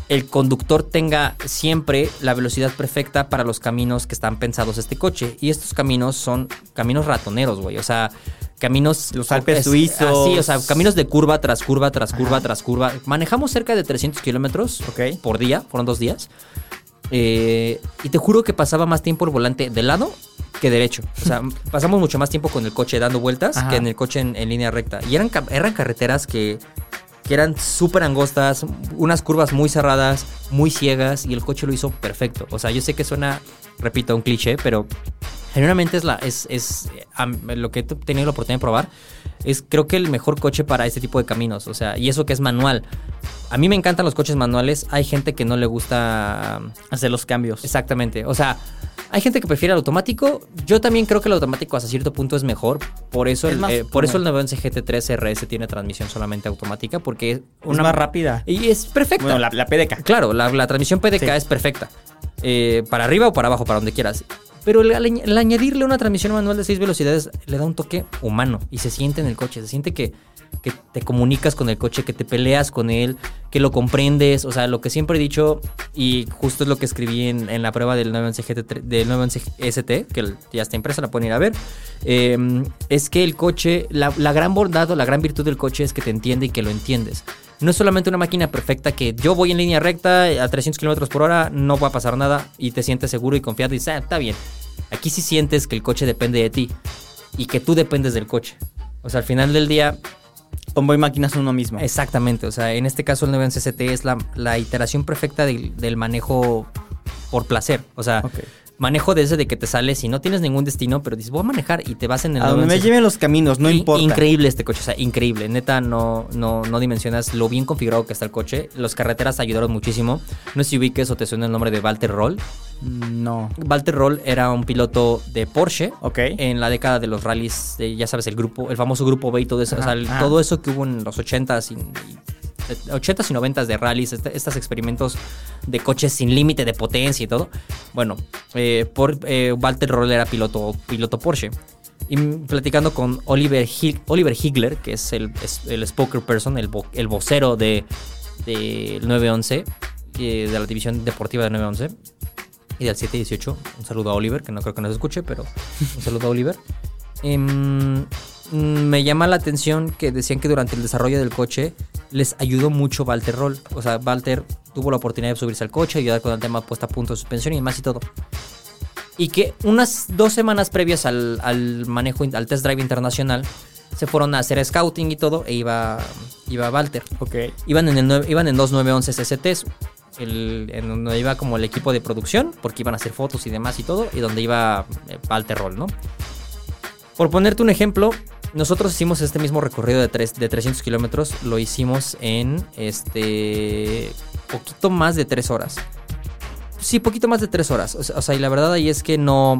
el conductor tenga siempre la velocidad perfecta para los caminos que están pensados este coche. Y estos caminos son caminos ratoneros, güey. O sea, caminos... Los Alpes es- suizos. Así, o sea, caminos de curva tras curva, tras curva, tras curva. Manejamos cerca de 300 kilómetros Ok. por día, fueron dos días. Eh, y te juro que pasaba más tiempo el volante de lado que derecho. O sea, pasamos mucho más tiempo con el coche dando vueltas Ajá. que en el coche en, en línea recta. Y eran, eran carreteras que, que eran súper angostas, unas curvas muy cerradas, muy ciegas, y el coche lo hizo perfecto. O sea, yo sé que suena, repito, un cliché, pero genuinamente es, la, es, es eh, lo que he tenido la oportunidad de probar. Es creo que el mejor coche para este tipo de caminos. O sea, y eso que es manual. A mí me encantan los coches manuales. Hay gente que no le gusta Hacer los cambios. Exactamente. O sea, hay gente que prefiere el automático. Yo también creo que el automático hasta cierto punto es mejor. Por eso, Es el, más eh, por eso el cómodo. 911 GT3 RS tiene transmisión solamente automática. Porque es Una más rápida. Y es perfecta. Bueno, la, la PDK. Claro, la, la transmisión PDK Sí. es perfecta. Eh, para arriba o para abajo, para donde quieras. Pero el, añadirle una transmisión manual de 6 velocidades le da un toque humano y se siente en el coche. Se siente que que te comunicas con el coche, que te peleas con él, que lo comprendes. O sea, lo que siempre he dicho, y justo es lo que escribí en, la prueba del 911, GT3 del 911 ST, que ya está impresa, la pueden ir a ver, eh, es que el coche, la, gran bondad la gran virtud del coche es que te entiende y que lo entiendes. No es solamente una máquina perfecta que yo voy en línea recta a 300 kilómetros por hora, no va a pasar nada y te sientes seguro y confiado y dices, "Ah, está bien. Aquí sí sientes que el coche depende de ti y que tú dependes del coche. O sea, al final del día, Hombre y máquinas son uno mismo. exactamente. O sea, en este caso el 911 CT es la, la iteración perfecta del, del manejo por placer. O sea. Manejo de ese de que te sales y no tienes ningún destino, pero dices, voy a manejar y te vas en el a donde me 911. lleven los caminos, no importa. Increíble este coche, o sea, increíble. Neta, no, no, no dimensionas lo bien configurado que está el coche. Las carreteras ayudaron muchísimo. No sé si ubiques o te suena el nombre de Walter Roll. No. Walter Roll era un piloto de Porsche. Ok. En la década de los rallies, de, ya sabes, el grupo, el famoso grupo B y todo eso. o sea, el- todo eso que hubo en los 80s y, y- 80s y 90s de rallies, este- estos experimentos de coches sin límite de potencia y todo. Bueno, eh, por, eh, Walter Roll era piloto, piloto Porsche. Y platicando con Oliver, Hig- Oliver Higler, que es el, es el el, el vocero de, del 911, eh, de la división deportiva de 911, y del 718. Un saludo a Oliver, que no creo que nos escuche, pero un saludo a Oliver. Em, me llama la atención que decían que durante el desarrollo del coche les ayudó mucho Walter Roll. O sea, Walter tuvo la oportunidad de subirse al coche, ayudar con el tema puesta a punto de suspensión y demás y todo. Y que unas dos semanas previas al, al manejo, al test drive internacional, se fueron a hacer scouting y todo, e iba, iba Walter. Ok. Iban en, el iban en dos 911 STs. El, en donde iba como el equipo de producción, porque iban a hacer fotos y demás y todo, y donde iba eh, Walter Roll, ¿no? Por ponerte un ejemplo, nosotros hicimos este mismo recorrido de, tres, de 300 kilómetros, lo hicimos en este. poquito más de 3 horas. Sí, poquito más de 3 horas. O sea, y la verdad ahí es que no.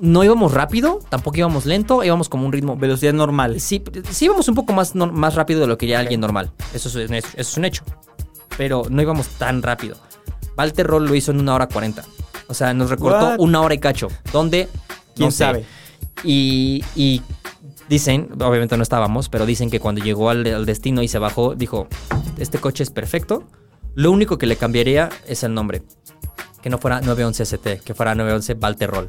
No íbamos rápido, tampoco íbamos lento, íbamos como un ritmo Velocidad normal. Sí, sí íbamos un poco más, más rápido de lo que ya alguien normal. Eso es, eso es un hecho. Pero no íbamos tan rápido. Walter Roll lo hizo en una hora cuarenta. O sea, nos recortó What? una hora y cacho. ¿Dónde? ¿Quién No sé. sabe? Y, y dicen, obviamente no estábamos, pero dicen que cuando llegó al, al destino y se bajó, dijo, este coche es perfecto. Lo único que le cambiaría es el nombre. Que no fuera 911 ST, que fuera 911 Walter Roll.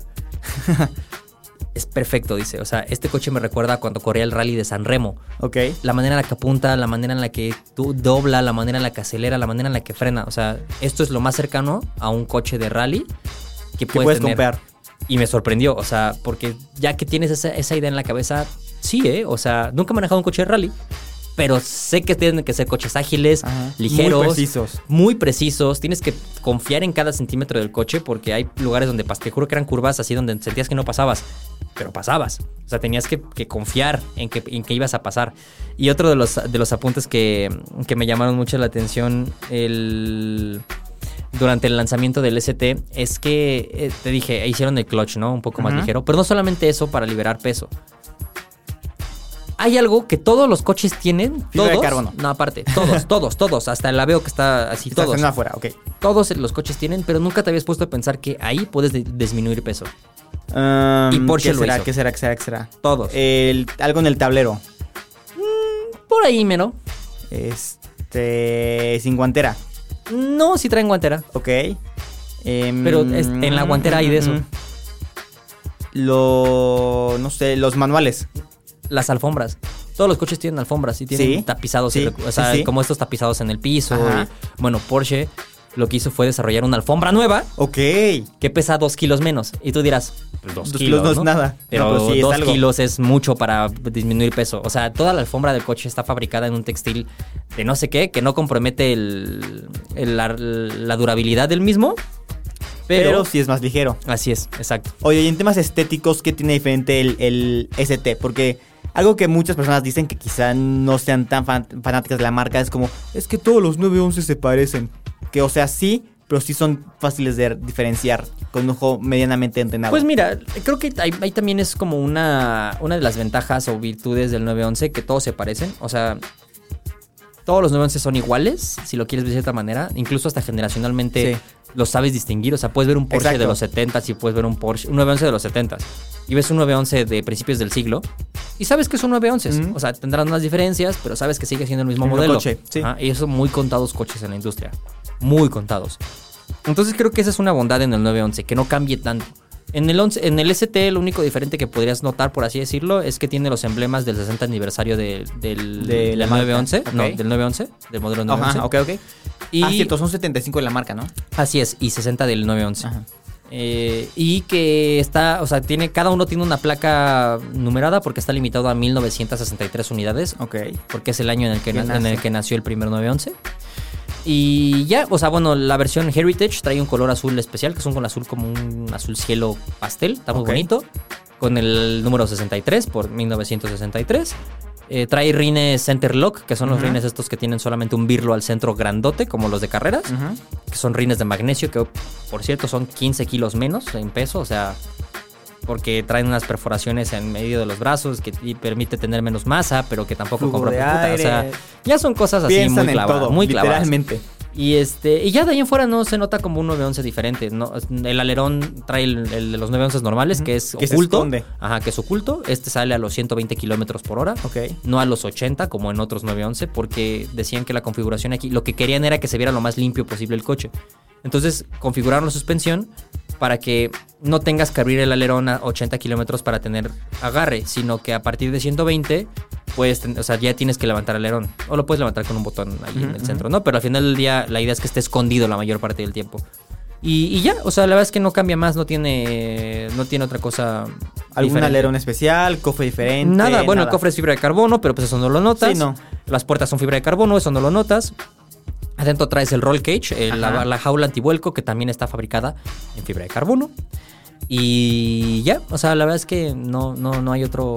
es perfecto, dice. O sea, este coche me recuerda a cuando corría el rally de San Remo. Ok. La manera en la que apunta, la manera en la que tú dobla, la manera en la que acelera, la manera en la que frena. O sea, esto es lo más cercano a un coche de rally que Que puedes, puedes tener. comprar. Y me sorprendió, o sea, porque ya que tienes esa, esa idea en la cabeza, sí, ¿eh? O sea, nunca he manejado un coche de rally, pero sé que tienen que ser coches ágiles, Ajá. ligeros, Muy precisos. muy precisos. Tienes que confiar en cada centímetro del coche porque hay lugares donde te juro que eran curvas así donde sentías que no pasabas, pero pasabas. O sea, tenías que, que confiar en que, en que ibas a pasar. Y otro de los, de los apuntes que, que me llamaron mucho la atención el, durante el lanzamiento del ST es que, eh, te dije, hicieron el clutch, ¿no? Un poco más ligero. Pero no solamente eso para liberar peso. Hay algo que todos los coches tienen. Fibra de carbono. No, aparte. Todos, todos, todos. Hasta el Aveo que está así. Todos. afuera, ok. Todos los coches tienen, pero nunca te habías puesto a pensar que ahí puedes de- disminuir peso. Um, Y Porsche ¿qué lo será? hizo. ¿Qué será? ¿Qué será? ¿Qué será? Todos. El, algo en el tablero. Por ahí, mero. Este. Sin guantera. No, si traen guantera. Ok. Em, Pero es- en la guantera hay de eso. Lo. No sé, los manuales. Las alfombras. Todos los coches tienen alfombras y tienen Sí. tapizados. y Sí, recu- o sea, sí, sí. como estos tapizados en el piso. Ajá. y- bueno, Porsche lo que hizo fue desarrollar una alfombra nueva Ok. que pesa dos kilos menos. Y tú dirás, pues dos, Dos kilos, kilos no es nada. Pero, No, pero sí es dos algo. kilos es mucho para disminuir peso. O sea, toda la alfombra del coche está fabricada en un textil de no sé qué, que no compromete el- el- la, la durabilidad del mismo. Pero, Pero, sí es más ligero. así es, exacto. Oye, y en temas estéticos, ¿qué tiene diferente el, el ST? Porque algo que muchas personas dicen que quizá no sean tan fan- fanáticas de la marca es como, es que todos los 911 se parecen. Que, o sea, sí, pero sí son fáciles de diferenciar con un ojo medianamente entrenado. Pues mira, creo que ahí, ahí también es como una, una de las ventajas o virtudes del 911, que todos se parecen. O sea, todos los 911 son iguales, si lo quieres ver de cierta manera. Incluso hasta generacionalmente Sí. los sabes distinguir. O sea, puedes ver un Porsche Exacto. de los 70 y puedes ver un Porsche, un 911 de los 70 y ves un 911 de principios del siglo Y sabes que es un 911. Ujú. O sea, tendrán unas diferencias, pero sabes que sigue siendo el mismo El mismo modelo. coche, sí. Ajá, y eso muy contados coches en la industria. Muy contados. Entonces creo que esa es una bondad en el 911, que no cambie tanto. En el, 11 en el ST lo único diferente que podrías notar, por así decirlo, es que tiene los emblemas del 60 aniversario de- del, De del la marca, 911. No, del 911, del modelo 911. Ajá, ok, ok. Y, Ah, cierto, son 75 de la marca, ¿no? Así es, y 60 del 911. Ajá. Eh, y que está, o sea, tiene, cada uno tiene una placa numerada porque está limitado a 1963 unidades, Ok. porque es el año en el que, en el que nació el primer 911. Y ya, o sea, bueno, la versión Heritage trae un color azul especial, que es un azul como un azul cielo pastel, está muy bonito, con el número 63 por 1963. Eh, trae rines Center Lock, que son los rines estos que tienen solamente un birlo al centro grandote, como los de carreras que son rines de magnesio, que por cierto son 15 kilos menos en peso, o sea, porque traen unas perforaciones en medio de los brazos que te permite tener menos masa, pero que tampoco compra puta, o sea, ya son cosas así muy clavadas, todo, muy clavadas. literalmente. Y este, y ya de ahí en fuera no se nota como un 911 diferente, no el alerón trae el, el de los 911 normales, que es Que oculto, ajá, que es oculto, este sale a los 120 kilómetros por hora Ok. no a los 80 como en otros 911 porque decían que la configuración aquí lo que querían era que se viera lo más limpio posible el coche. Entonces configuraron la suspensión para que no tengas que abrir el alerón a 80 kilómetros para tener agarre, sino que a partir de 120 puedes, o sea, ya tienes que levantar el alerón o lo puedes levantar con un botón ahí en el centro, ¿no? Pero al final del día la idea es que esté escondido la mayor parte del tiempo. Y, y ya, o sea, la verdad es que no cambia más, no tiene, no tiene otra cosa. ¿Algún alerón especial? ¿Cofre diferente? Nada, bueno, el cofre es fibra de carbono, pero pues eso no lo notas. Sí, no. Las puertas son fibra de carbono, eso no lo notas. Adentro traes el roll cage, la, jaula antivuelco, que también está fabricada en fibra de carbono. Y ya, o sea, la verdad es que no, no, no hay otro.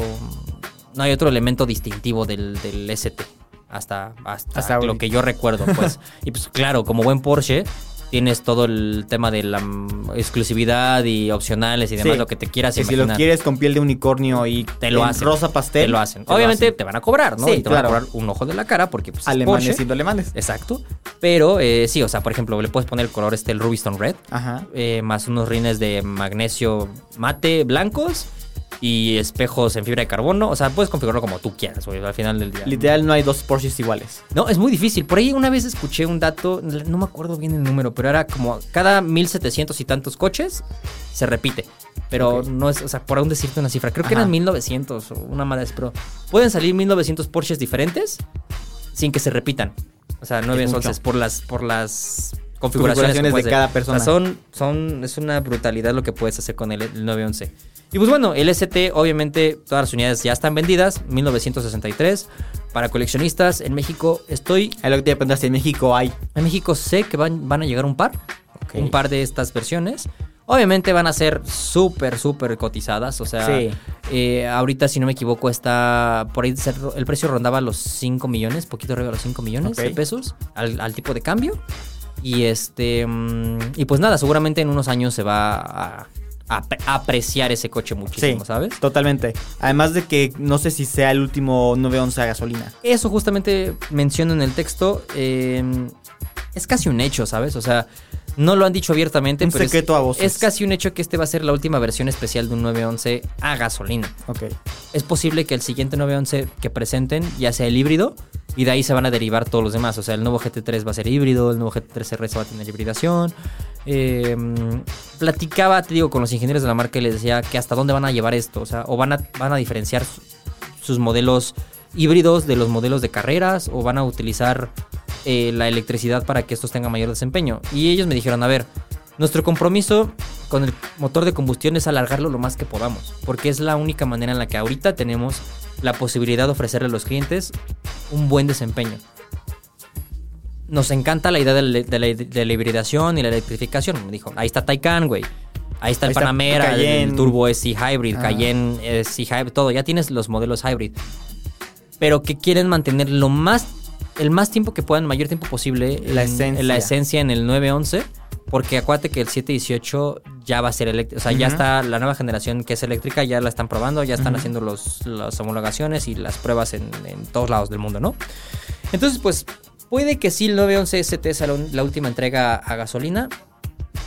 No hay otro elemento distintivo del, del ST. Hasta, hasta, Hasta lo que yo recuerdo, pues. y pues claro, como buen Porsche, tienes todo el tema de la exclusividad y opcionales y demás, Sí. lo que te quieras Que si imaginar. lo quieres con piel de unicornio y Te lo en hacen. rosa pastel. Te lo hacen. te Obviamente hacen. te van a cobrar, ¿no? Sí, y te van a cobrar un ojo de la cara porque pues, es Alemanes Porsche. siendo alemanes. Exacto. Pero eh, sí, o sea, por ejemplo, le puedes poner el color este, el Rubiston Red, Ajá. eh, más unos rines de magnesio mate blancos y espejos en fibra de carbono. O sea, puedes configurarlo como tú quieras, güey, al final del día. Literal no hay dos Porsches iguales. No, es muy difícil. Por ahí una vez escuché un dato, no me acuerdo bien el número, pero era como cada 1700 y tantos coches se repite. Pero no es, o sea, por aún decirte una cifra, creo que eran 1900 o una madre, pero pueden salir 1900 Porsches diferentes sin que se repitan. O sea, 911 mucho. por las por las configuraciones, de hacer. cada persona. O sea, son, son, es una brutalidad lo que puedes hacer con el, el 911. Y pues bueno, el ST, obviamente, todas las unidades ya están vendidas, 1963. Para coleccionistas, en México estoy Es lo que te preguntaste, en México hay. en México sé que van, van a llegar un par. Un par de estas versiones. Obviamente van a ser súper, súper cotizadas. O sea, Sí. eh, ahorita, si no me equivoco, está por ahí el precio rondaba los 5 millones, poquito arriba de los 5 millones de pesos al, al tipo de cambio. Y este. mm, y pues nada, seguramente en unos años se va a ap- apreciar ese coche muchísimo, Sí, ¿sabes? Totalmente. Además de que no sé si sea el último 911 a gasolina. Eso justamente menciono en el texto. eh, es casi un hecho, ¿sabes? O sea, no lo han dicho abiertamente, Un pero es- secreto a voces. es casi un hecho que este va a ser la última versión especial de un 911 a gasolina. Ok. Es posible que el siguiente 911 que presenten ya sea el híbrido y de ahí se van a derivar todos los demás. O sea, el nuevo GT3 va a ser híbrido, el nuevo GT3 RS va a tener hibridación. Eh, platicaba, te digo, con los ingenieros de la marca y les decía que hasta dónde van a llevar esto. O sea, o van a, van a diferenciar su- sus modelos híbridos de los modelos de carreras o van a utilizar eh, la electricidad para que estos tengan mayor desempeño. Y ellos me dijeron, a ver, nuestro compromiso con el motor de combustión es alargarlo lo más que podamos, porque es la única manera en la que ahorita tenemos la posibilidad de ofrecerle a los clientes un buen desempeño. Nos encanta la idea de la, de la- de la hibridación y la electrificación. Me dijo, ahí está Taycan, güey. Ahí está el Ahí está Panamera, el. Turbo SC Hybrid, Ah. Cayenne SC Hybrid, todo. Ya tienes los modelos Hybrid. Pero que quieren mantener lo más, el más tiempo que puedan, mayor tiempo posible, La en- esencia. en la esencia en el 911. Porque acuérdate que el 718 ya va a ser eléctrico. O sea, ya está la nueva generación que es eléctrica, ya la están probando, ya están haciendo los, las homologaciones y las pruebas en, en todos lados del mundo, ¿no? Entonces, pues, puede que sí el 911 ST sea la, última entrega a gasolina.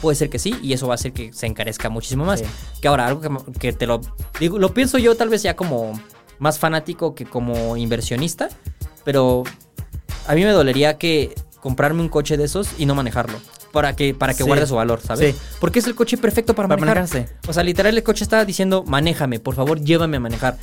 Puede ser que sí, y eso va a hacer que se encarezca muchísimo más. Sí. Que ahora, algo que, que te lo digo, lo pienso yo tal vez ya como más fanático que como inversionista, pero a mí me dolería que comprarme un coche de esos y no manejarlo. Para que, para que Sí. guarde su valor, ¿sabes? Sí. Porque es el coche perfecto para, Para manejar. manejarse. O sea, literal el coche está diciendo, manéjame, por favor, llévame a manejar.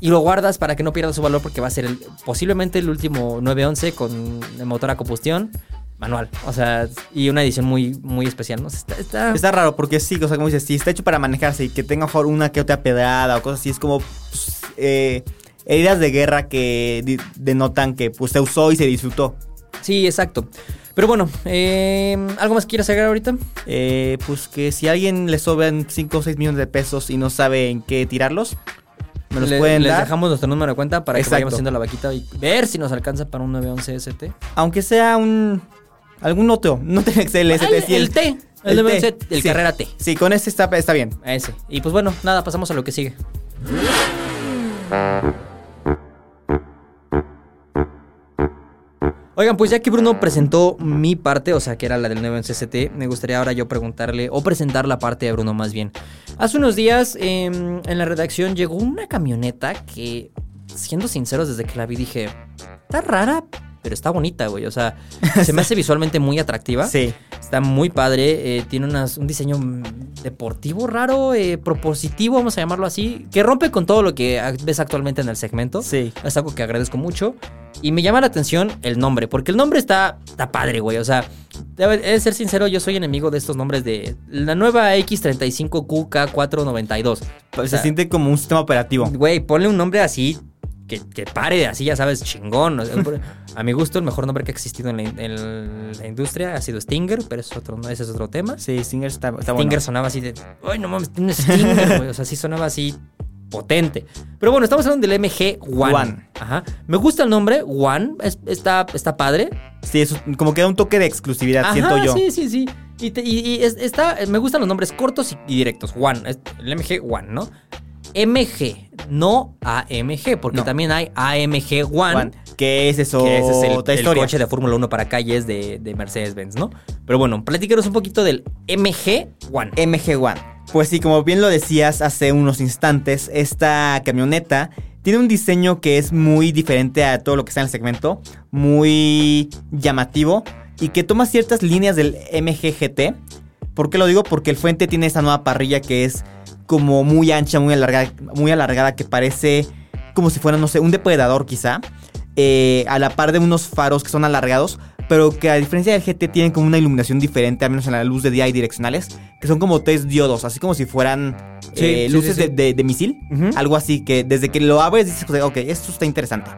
Y lo guardas para que no pierda su valor porque va a ser el, posiblemente el último 911 con el motor a combustión manual. O sea, y una edición muy, muy especial, ¿no? Está, está- Está raro porque sí, o sea, como dices, si está hecho para manejarse y que tenga mejor una que otra pedrada o cosas así, es como pues, eh, heridas de guerra que denotan que pues se usó y se disfrutó. Sí, exacto. Pero bueno, eh, ¿algo más quieres agregar ahorita? Eh, pues que si a alguien le sobran 5 o 6 millones de pesos y no sabe en qué tirarlos, me los Le- pueden les dar. dejamos nuestro número de cuenta para que vayamos haciendo la vaquita y ver si nos alcanza para un 911 ST. Aunque sea un. algún otro. No tiene que ser el ST. El, el T, el, el 911, T, el sí. Carrera T. Sí, con ese está, está bien. A ese. Y pues bueno, nada, pasamos a lo que sigue. Oigan, pues ya que Bruno presentó mi parte, o sea, que era la del 9 en CCT, me gustaría ahora yo preguntarle, o presentar la parte de Bruno más bien. Hace unos días em, en la redacción llegó una camioneta que, siendo sinceros, desde que la vi dije, está rara, pero está bonita, güey. O sea, se me hace visualmente muy atractiva. Sí. Está muy padre, eh, tiene unas- un diseño deportivo raro, eh, propositivo, vamos a llamarlo así, que rompe con todo lo que ves actualmente en el segmento. Sí. Es algo que agradezco mucho. Y me llama la atención el nombre, porque el nombre está, está padre, güey. O sea, debe, he de ser sincero, yo soy enemigo de estos nombres de la nueva X35QK492. Pues O sea, se siente como un sistema operativo. Güey, ponle un nombre así que, que pare, así ya sabes, chingón. A mi gusto, el mejor nombre que ha existido en la, in- en la industria ha sido Stinger, pero eso es otro, ese es otro tema. Sí, Singer está, está Stinger bueno. sonaba así de. Ay, no mames, tiene Stinger, güey. O sea, sí sonaba así potente. Pero bueno, estamos hablando del MG One. One. Ajá. Me gusta el nombre, One. es- está, está padre. Sí, es como que da un toque de exclusividad, Ajá, siento yo. Sí, sí, sí. Y, te- y- y es- está, me gustan los nombres cortos y, y directos. One. es- el MG One, ¿no? MG, no AMG, porque No. también hay AMG One. Juan, ¿Qué es eso? Que ese es el, Otra el historia. coche de Fórmula 1 para calles de, de Mercedes-Benz, ¿no? Pero bueno, platícanos un poquito del MG One. MG One. Pues sí, como bien lo decías hace unos instantes, esta camioneta tiene un diseño que es muy diferente a todo lo que está en el segmento, muy llamativo y que toma ciertas líneas del MG GT. ¿Por qué lo digo? Porque el frente tiene esta nueva parrilla que es como muy ancha, muy alargada, muy alargada que parece como si fuera, no sé, un depredador quizá. eh, a la par de unos faros que son alargados, pero que a diferencia del GT tienen como una iluminación diferente, al menos en la luz de día y direccionales, que son como tres diodos, así como si fueran Sí, eh, sí, luces sí. De, de- de misil. Algo así, que desde que lo abres dices, ok, esto está interesante.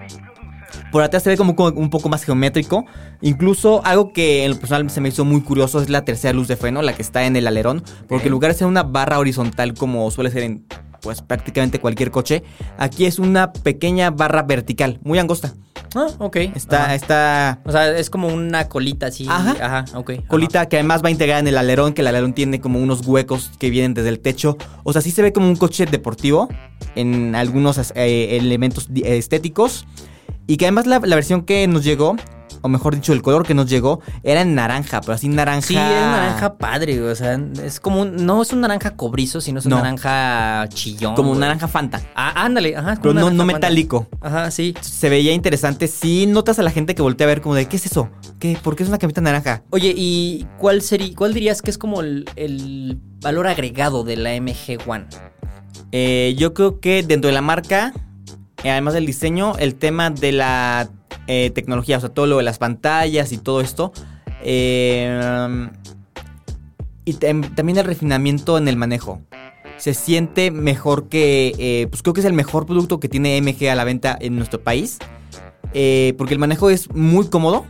Por atrás se ve como como un poco más geométrico. Incluso algo que en lo personal se me hizo muy curioso es la tercera luz de freno, la que está en el alerón. Porque en lugar de ser una barra horizontal como suele ser en pues prácticamente cualquier coche, aquí es una pequeña barra vertical, muy angosta. Ah, ok. Está, Ajá. está O sea, es como una colita así. Ajá. Ajá, ok. ajá. colita que además va integrada en el alerón, que el alerón tiene como unos huecos que vienen desde el techo. O sea, sí se ve como un coche deportivo en algunos eh, elementos estéticos. Y que además la, la versión que nos llegó, o mejor dicho, el color que nos llegó, era en naranja, pero así naranja. Sí, es naranja padre, o sea, es como un, no es un naranja cobrizo, sino es un No. naranja chillón. Como un naranja Fanta. Ah, ándale, ajá. Pero un no, no metálico. Ajá, sí. Se veía interesante. Sí, notas a la gente que voltea a ver como de, ¿qué es eso? ¿Qué? ¿Por qué es una camioneta naranja? Oye, ¿y cuál sería, cuál dirías que es como el, el valor agregado de la MG One? Eh, yo creo que dentro de la marca, además del diseño, el tema de la eh, tecnología, o sea, todo lo de las pantallas y todo esto. eh, y tam- también el refinamiento en el manejo. Se siente mejor que, eh, pues creo que es el mejor producto que tiene MG a la venta en nuestro país. Eh, porque el manejo es muy cómodo.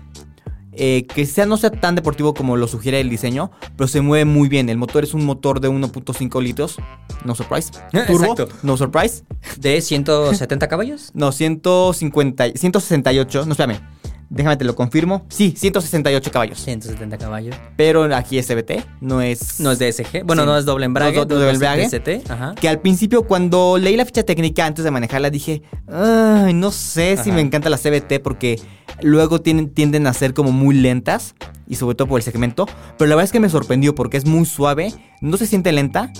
Eh, que sea no sea tan deportivo como lo sugiere el diseño, pero se mueve muy bien. El motor es un motor de 1.5 litros. No surprise. Turbo. Exacto. No surprise. ¿De 170 caballos? No, 150, 168. No, espérame. Déjame te lo confirmo. Sí, 168 caballos. 170 caballos. Pero aquí es CBT, no es. No es DSG. Bueno, Sí. no es doble embrague. No doble es embrague. DST, Ajá. Que al principio, cuando leí la ficha técnica antes de manejarla, dije, ay, no sé si Ajá. me encanta la CBT porque luego tienden a ser como muy lentas y sobre todo por el segmento. Pero la verdad es que me sorprendió porque es muy suave, no se siente lenta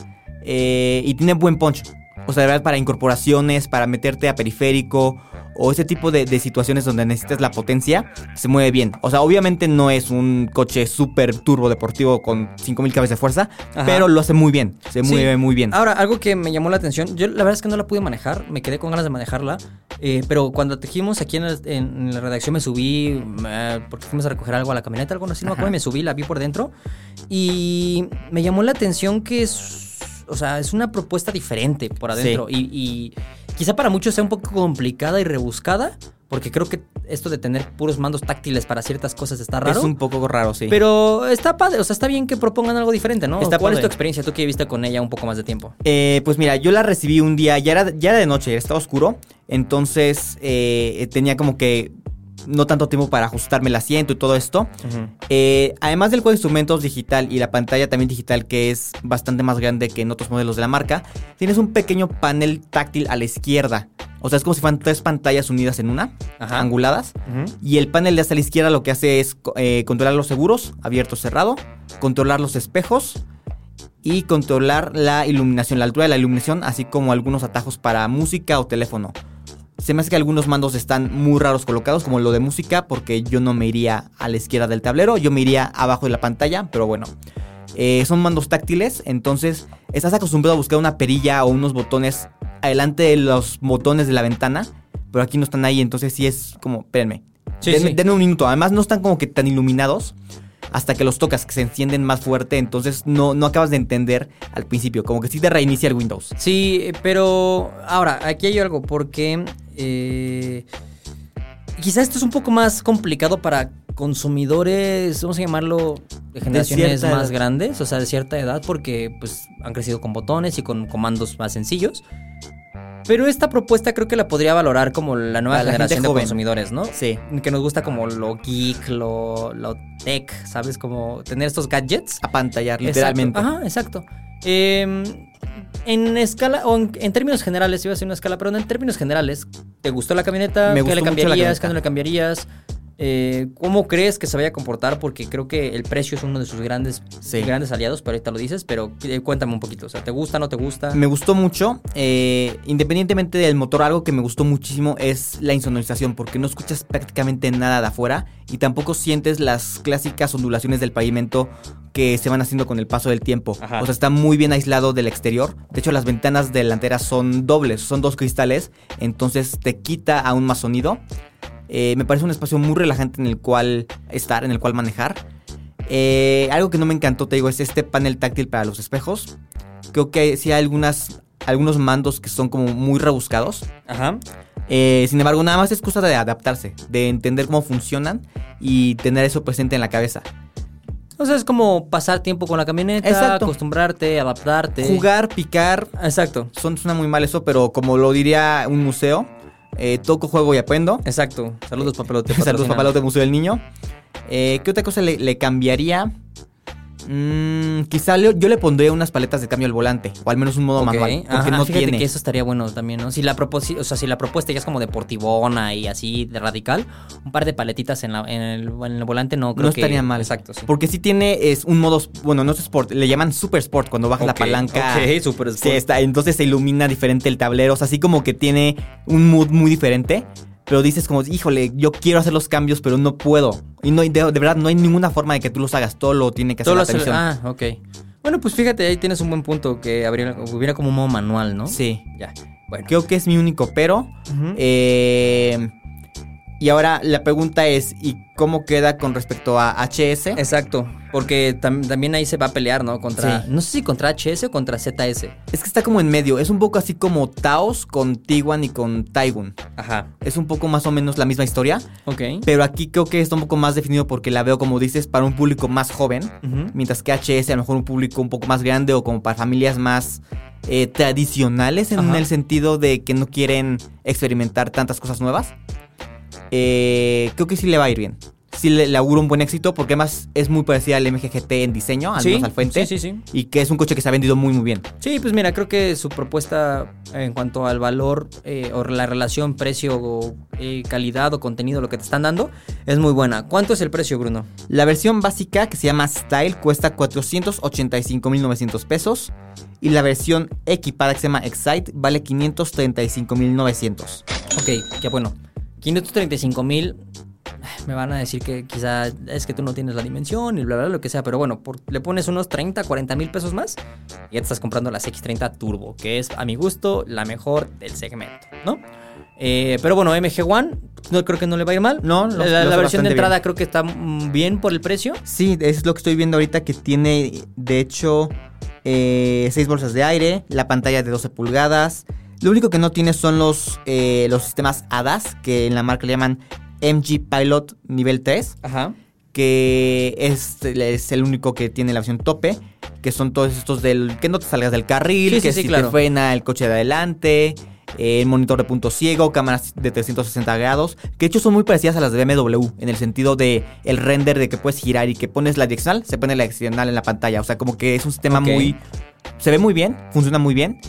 eh, y tiene buen punch. O sea, de verdad para incorporaciones, para meterte a periférico o ese tipo de, de situaciones donde necesitas la potencia, se mueve bien. O sea, obviamente no es un coche súper turbo deportivo con 5000 caballos de fuerza, Ajá. pero lo hace muy bien. Se Sí. mueve muy bien. Ahora, algo que me llamó la atención, yo la verdad es que no la pude manejar, me quedé con ganas de manejarla, eh, pero cuando tejimos aquí en, el- en- la redacción me subí, eh, porque fuimos a recoger algo a la camioneta, algo así, no me acuerdo, y me subí, la vi por dentro, y me llamó la atención que es, o sea, es una propuesta diferente por adentro, y, y quizá para muchos sea un poco complicada y rebuscada, porque creo que esto de tener puros mandos táctiles para ciertas cosas está raro. Es un poco raro, sí. Pero está padre, o sea, está bien que propongan algo diferente, ¿no? Está ¿Cuál es tu experiencia? Tú que viste con ella un poco más de tiempo. Eh, pues mira, yo la recibí un día, ya era, ya era de noche, estaba oscuro, entonces eh, tenía como que no tanto tiempo para ajustarme el asiento y todo esto. Eh, además del juego de instrumentos digital y la pantalla también digital que es bastante más grande que en otros modelos de la marca, tienes un pequeño panel táctil a la izquierda. O sea, es como si fueran tres pantallas unidas en una, Ajá. anguladas. Y el panel de hasta la izquierda lo que hace es eh, controlar los seguros, abierto, cerrado, controlar los espejos y controlar la iluminación, la altura de la iluminación, así como algunos atajos para música o teléfono. Se me hace que algunos mandos están muy raros colocados, como lo de música, porque yo no me iría a la izquierda del tablero, yo me iría abajo de la pantalla, pero bueno. Eh, son mandos táctiles, entonces estás acostumbrado a buscar una perilla o unos botones adelante de los botones de la ventana, pero aquí no están ahí, entonces sí es como, espérenme, Sí, sí. denme un minuto. Además no están como que tan iluminados hasta que los tocas, que se encienden más fuerte, entonces no, no acabas de entender al principio, como que sí te reinicia el Windows. Sí, pero ahora, aquí hay algo, porque eh, quizá esto es un poco más complicado para consumidores, vamos a llamarlo, de generaciones más edad. grandes, o sea, de cierta edad, porque pues han crecido con botones y con comandos más sencillos. Pero esta propuesta creo que la podría valorar como la nueva la generación de consumidores, ¿no? Sí. Que nos gusta como lo geek, lo, lo tech, ¿sabes? Como tener estos gadgets. Apantallar, literalmente. Exacto. Ajá, exacto. Eh, en escala, o en, en términos generales, iba a ser una escala, pero en términos generales, ¿te gustó la camioneta? Me ¿Qué gustó le cambiarías? ¿Qué no le cambiarías? Eh, ¿Cómo crees que se vaya a comportar? Porque creo que el precio es uno de sus grandes, Sí. grandes aliados, pero ahorita lo dices, pero eh, cuéntame un poquito. O sea, ¿te gusta, no te gusta? Me gustó mucho, eh, independientemente del motor, algo que me gustó muchísimo es la insonorización, porque no escuchas prácticamente nada de afuera y tampoco sientes las clásicas ondulaciones del pavimento que se van haciendo con el paso del tiempo. Ajá. O sea, está muy bien aislado del exterior. De hecho, las ventanas delanteras son dobles, son dos cristales, entonces te quita aún más sonido. Eh, me parece un espacio muy relajante en el cual estar, en el cual manejar. Eh, algo que no me encantó, te digo, es este panel táctil para los espejos. Creo que sí hay algunas, algunos mandos que son como muy rebuscados. Ajá. Eh, sin embargo, nada más es cosa de adaptarse, de entender cómo funcionan y tener eso presente en la cabeza. O sea, es como pasar tiempo con la camioneta, Exacto. acostumbrarte, adaptarte. Jugar, picar, Exacto. son, suena muy mal eso, pero como lo diría un museo, eh, toco, juego y aprendo. Exacto. Saludos, papalote. Saludos, patrocina. papalote Museo del Niño. Eh, ¿Qué otra cosa le, le cambiaría? Mm, quizá le- yo le pondría unas paletas de cambio al volante, o al menos un modo Ok, manual, porque ajá, no fíjate tiene. que eso estaría bueno también, ¿no? Si la, o sea, si la propuesta ya es como deportivona y así de radical, un par de paletitas en, la- en el, en el volante no creo no que- estaría mal. Exacto, sí. Porque sí tiene es un modo, bueno, no es sport, le llaman super sport cuando bajas la Ok, palanca. ok, super sport. Sí, está, entonces se ilumina diferente el tablero, o sea, así como que tiene un mood muy diferente. Pero dices como, híjole, yo quiero hacer los cambios, pero no puedo. Y no hay- de, de verdad no hay ninguna forma de que tú los hagas. Todo lo tiene que hacer Todo la televisión. Ah, ok. Bueno, pues fíjate, ahí tienes un buen punto que habría, hubiera como un modo manual, ¿no? Sí. Ya. Bueno. Creo que es mi único pero. Ujú. Eh, y ahora la pregunta es, ¿y cómo queda con respecto a HS? Exacto. Porque tam- también ahí se va a pelear, ¿no? Contra. Sí. No sé si contra HS o contra ZS. Es que está como en medio. Es un poco así como Taos con Tiguan y con Taiwan. Ajá. Es un poco más o menos la misma historia. Ok. Pero aquí creo que está un poco más definido porque la veo, como dices, para un público más joven. Mientras que HS a lo mejor un público un poco más grande o como para familias más eh, tradicionales en Ajá. el sentido de que no quieren experimentar tantas cosas nuevas. Eh, creo que sí le va a ir bien. sí le, le auguro un buen éxito porque además es muy parecida al MGGT en diseño, al Sí, menos al Fuente. sí, sí, sí. Y que es un coche que se ha vendido muy, muy bien. Sí, pues mira, creo que su propuesta en cuanto al valor eh, o la relación precio, eh, calidad o contenido, lo que te están dando, es muy buena. ¿Cuánto es el precio, Bruno? La versión básica, que se llama Style, cuesta 485.900 pesos. Y la versión equipada, que se llama Excite, vale 535.900. Ok, ya bueno. 535 mil. Me van a decir que quizá es que tú no tienes la dimensión y bla, bla, bla, lo que sea. Pero bueno, por- le pones unos 30, 40 mil pesos más y ya te estás comprando las X30 Turbo, que es a mi gusto la mejor del segmento, ¿no? Eh, pero bueno, MG One, no creo que no le va a ir mal. No, la, la- la versión de entrada bien. creo que está bien por el precio. Sí, es lo que estoy viendo ahorita que tiene, de hecho, 6 bolsas de aire, la pantalla de 12 pulgadas. Lo único que no tiene son los, eh, los sistemas ADAS, que en la marca le llaman MG Pilot nivel 3, Ajá. que es, es el único que tiene la versión tope, que son todos estos del que no te salgas del carril, Sí, que sí, si claro. te frena el coche de adelante, eh, monitor de punto ciego, cámaras de 360 grados, que de hecho son muy parecidas a las de BMW, en el sentido de el render de que puedes girar y que pones la direccional, se pone la direccional en la pantalla, o sea, como que es un sistema muy... Se ve muy bien, funciona muy bien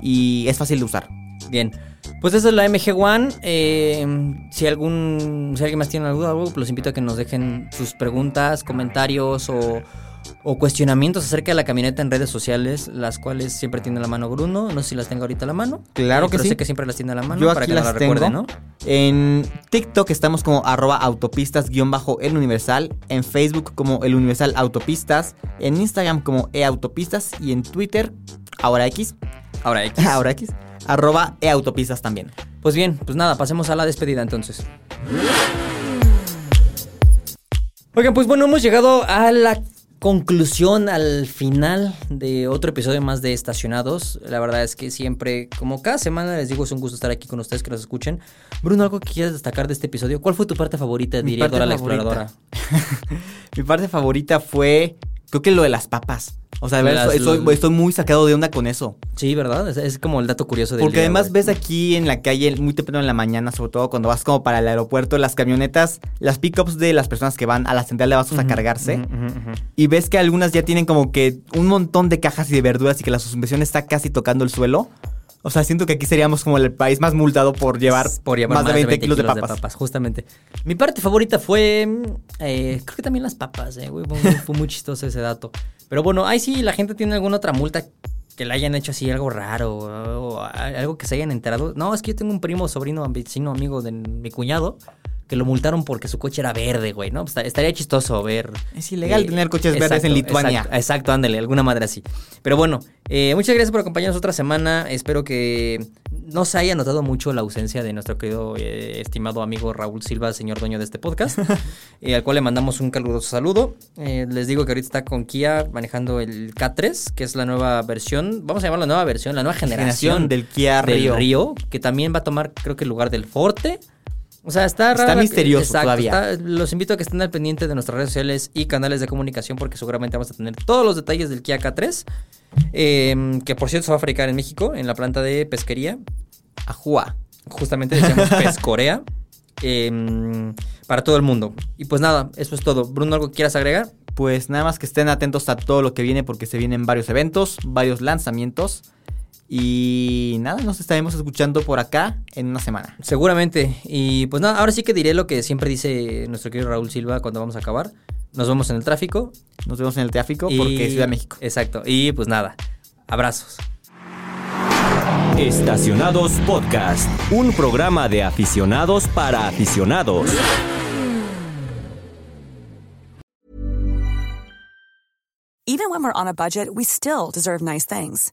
y es fácil de usar. Bien. Pues esa es la MG One. Eh, si algún. Si alguien más tiene alguna duda, los invito a que nos dejen sus preguntas, comentarios o, o cuestionamientos acerca de la camioneta en redes sociales, las cuales siempre tiene la mano Bruno. No sé si las tengo ahorita a la mano. Claro Eh, que pero sí. sé que siempre las tiene a la mano Yo para aquí que las la recuerde, tengo. ¿no? En TikTok estamos como arroba autopistas guion bajo el universal. En Facebook como el universal autopistas. En Instagram como eautopistas. Y en Twitter, ahora X. Ahora, X. ahora X. Arroba eautopistas también. Pues bien, pues nada, pasemos a la despedida entonces. Oigan, pues bueno, hemos llegado a la conclusión, al final de otro episodio más de Estacionados. La verdad es que siempre, como cada semana les digo, es un gusto estar aquí con ustedes que nos escuchen. Bruno, ¿algo que quieras destacar de este episodio? ¿Cuál fue tu parte favorita, diría Dora la. Exploradora? Mi parte favorita fue, creo que lo de las papas. O sea, de verdad, estoy, estoy- muy sacado de onda con eso. Sí, ¿verdad? Es, es como el dato curioso del Porque día, además ves aquí en la calle muy temprano en la mañana, sobre todo cuando vas como para el aeropuerto, las camionetas, las pickups de las personas que van a la central de abastos a cargarse. Y ves que algunas ya tienen como que un montón de cajas y de verduras y que la suspensión está casi tocando el suelo. O sea, siento que aquí seríamos como el país más multado por llevar, por llevar más, de 20, kilos, de papas. Justamente. Mi parte favorita fue. eh, creo que también las papas, eh, güey. Fue, fue muy chistoso ese dato. Pero bueno, ahí sí la gente tiene alguna otra multa que le hayan hecho así algo raro o algo que se hayan enterado. No, es que yo tengo un primo, sobrino, vecino, amigo de mi cuñado que lo multaron porque su coche era verde, güey, ¿no? Pues, estaría chistoso ver. Es ilegal tener coches verdes en Lituania. Exacto, exacto, ándale, alguna madre así. Pero bueno, eh, muchas gracias por acompañarnos otra semana. Espero que no se haya notado mucho la ausencia de nuestro querido eh, estimado amigo Raúl Silva, señor dueño de este podcast, eh, al cual le mandamos un caluroso saludo. Eh, les digo que ahorita está con Kia manejando el K3, que es la nueva versión, vamos a llamarla nueva versión, la nueva generación, Generación del Kia del Rio. que también va a tomar, creo que el lugar del Forte. O sea, está Está rara la- misterioso todavía. está- los invito a que estén al pendiente de nuestras redes sociales y canales de comunicación porque seguramente vamos a tener todos los detalles del Kia K3, eh, que por cierto se va a fabricar en México, en la planta de pesquería. Ajúa. Justamente decíamos Pescorea. eh, para todo el mundo. Y pues nada, eso es todo. Bruno, ¿algo que quieras agregar? Pues nada más que estén atentos a todo lo que viene porque se vienen varios eventos, varios lanzamientos. Y nada, nos estaremos escuchando por acá en una semana. Seguramente. Y pues nada, ahora sí que diré lo que siempre dice nuestro querido Raúl Silva cuando vamos a acabar. Nos vemos en el tráfico. Nos vemos en el tráfico y- porque es Ciudad de México. Exacto. Y pues nada, abrazos. Estacionados Podcast, un programa de aficionados para aficionados. Even when we're on a budget, we still deserve nice things.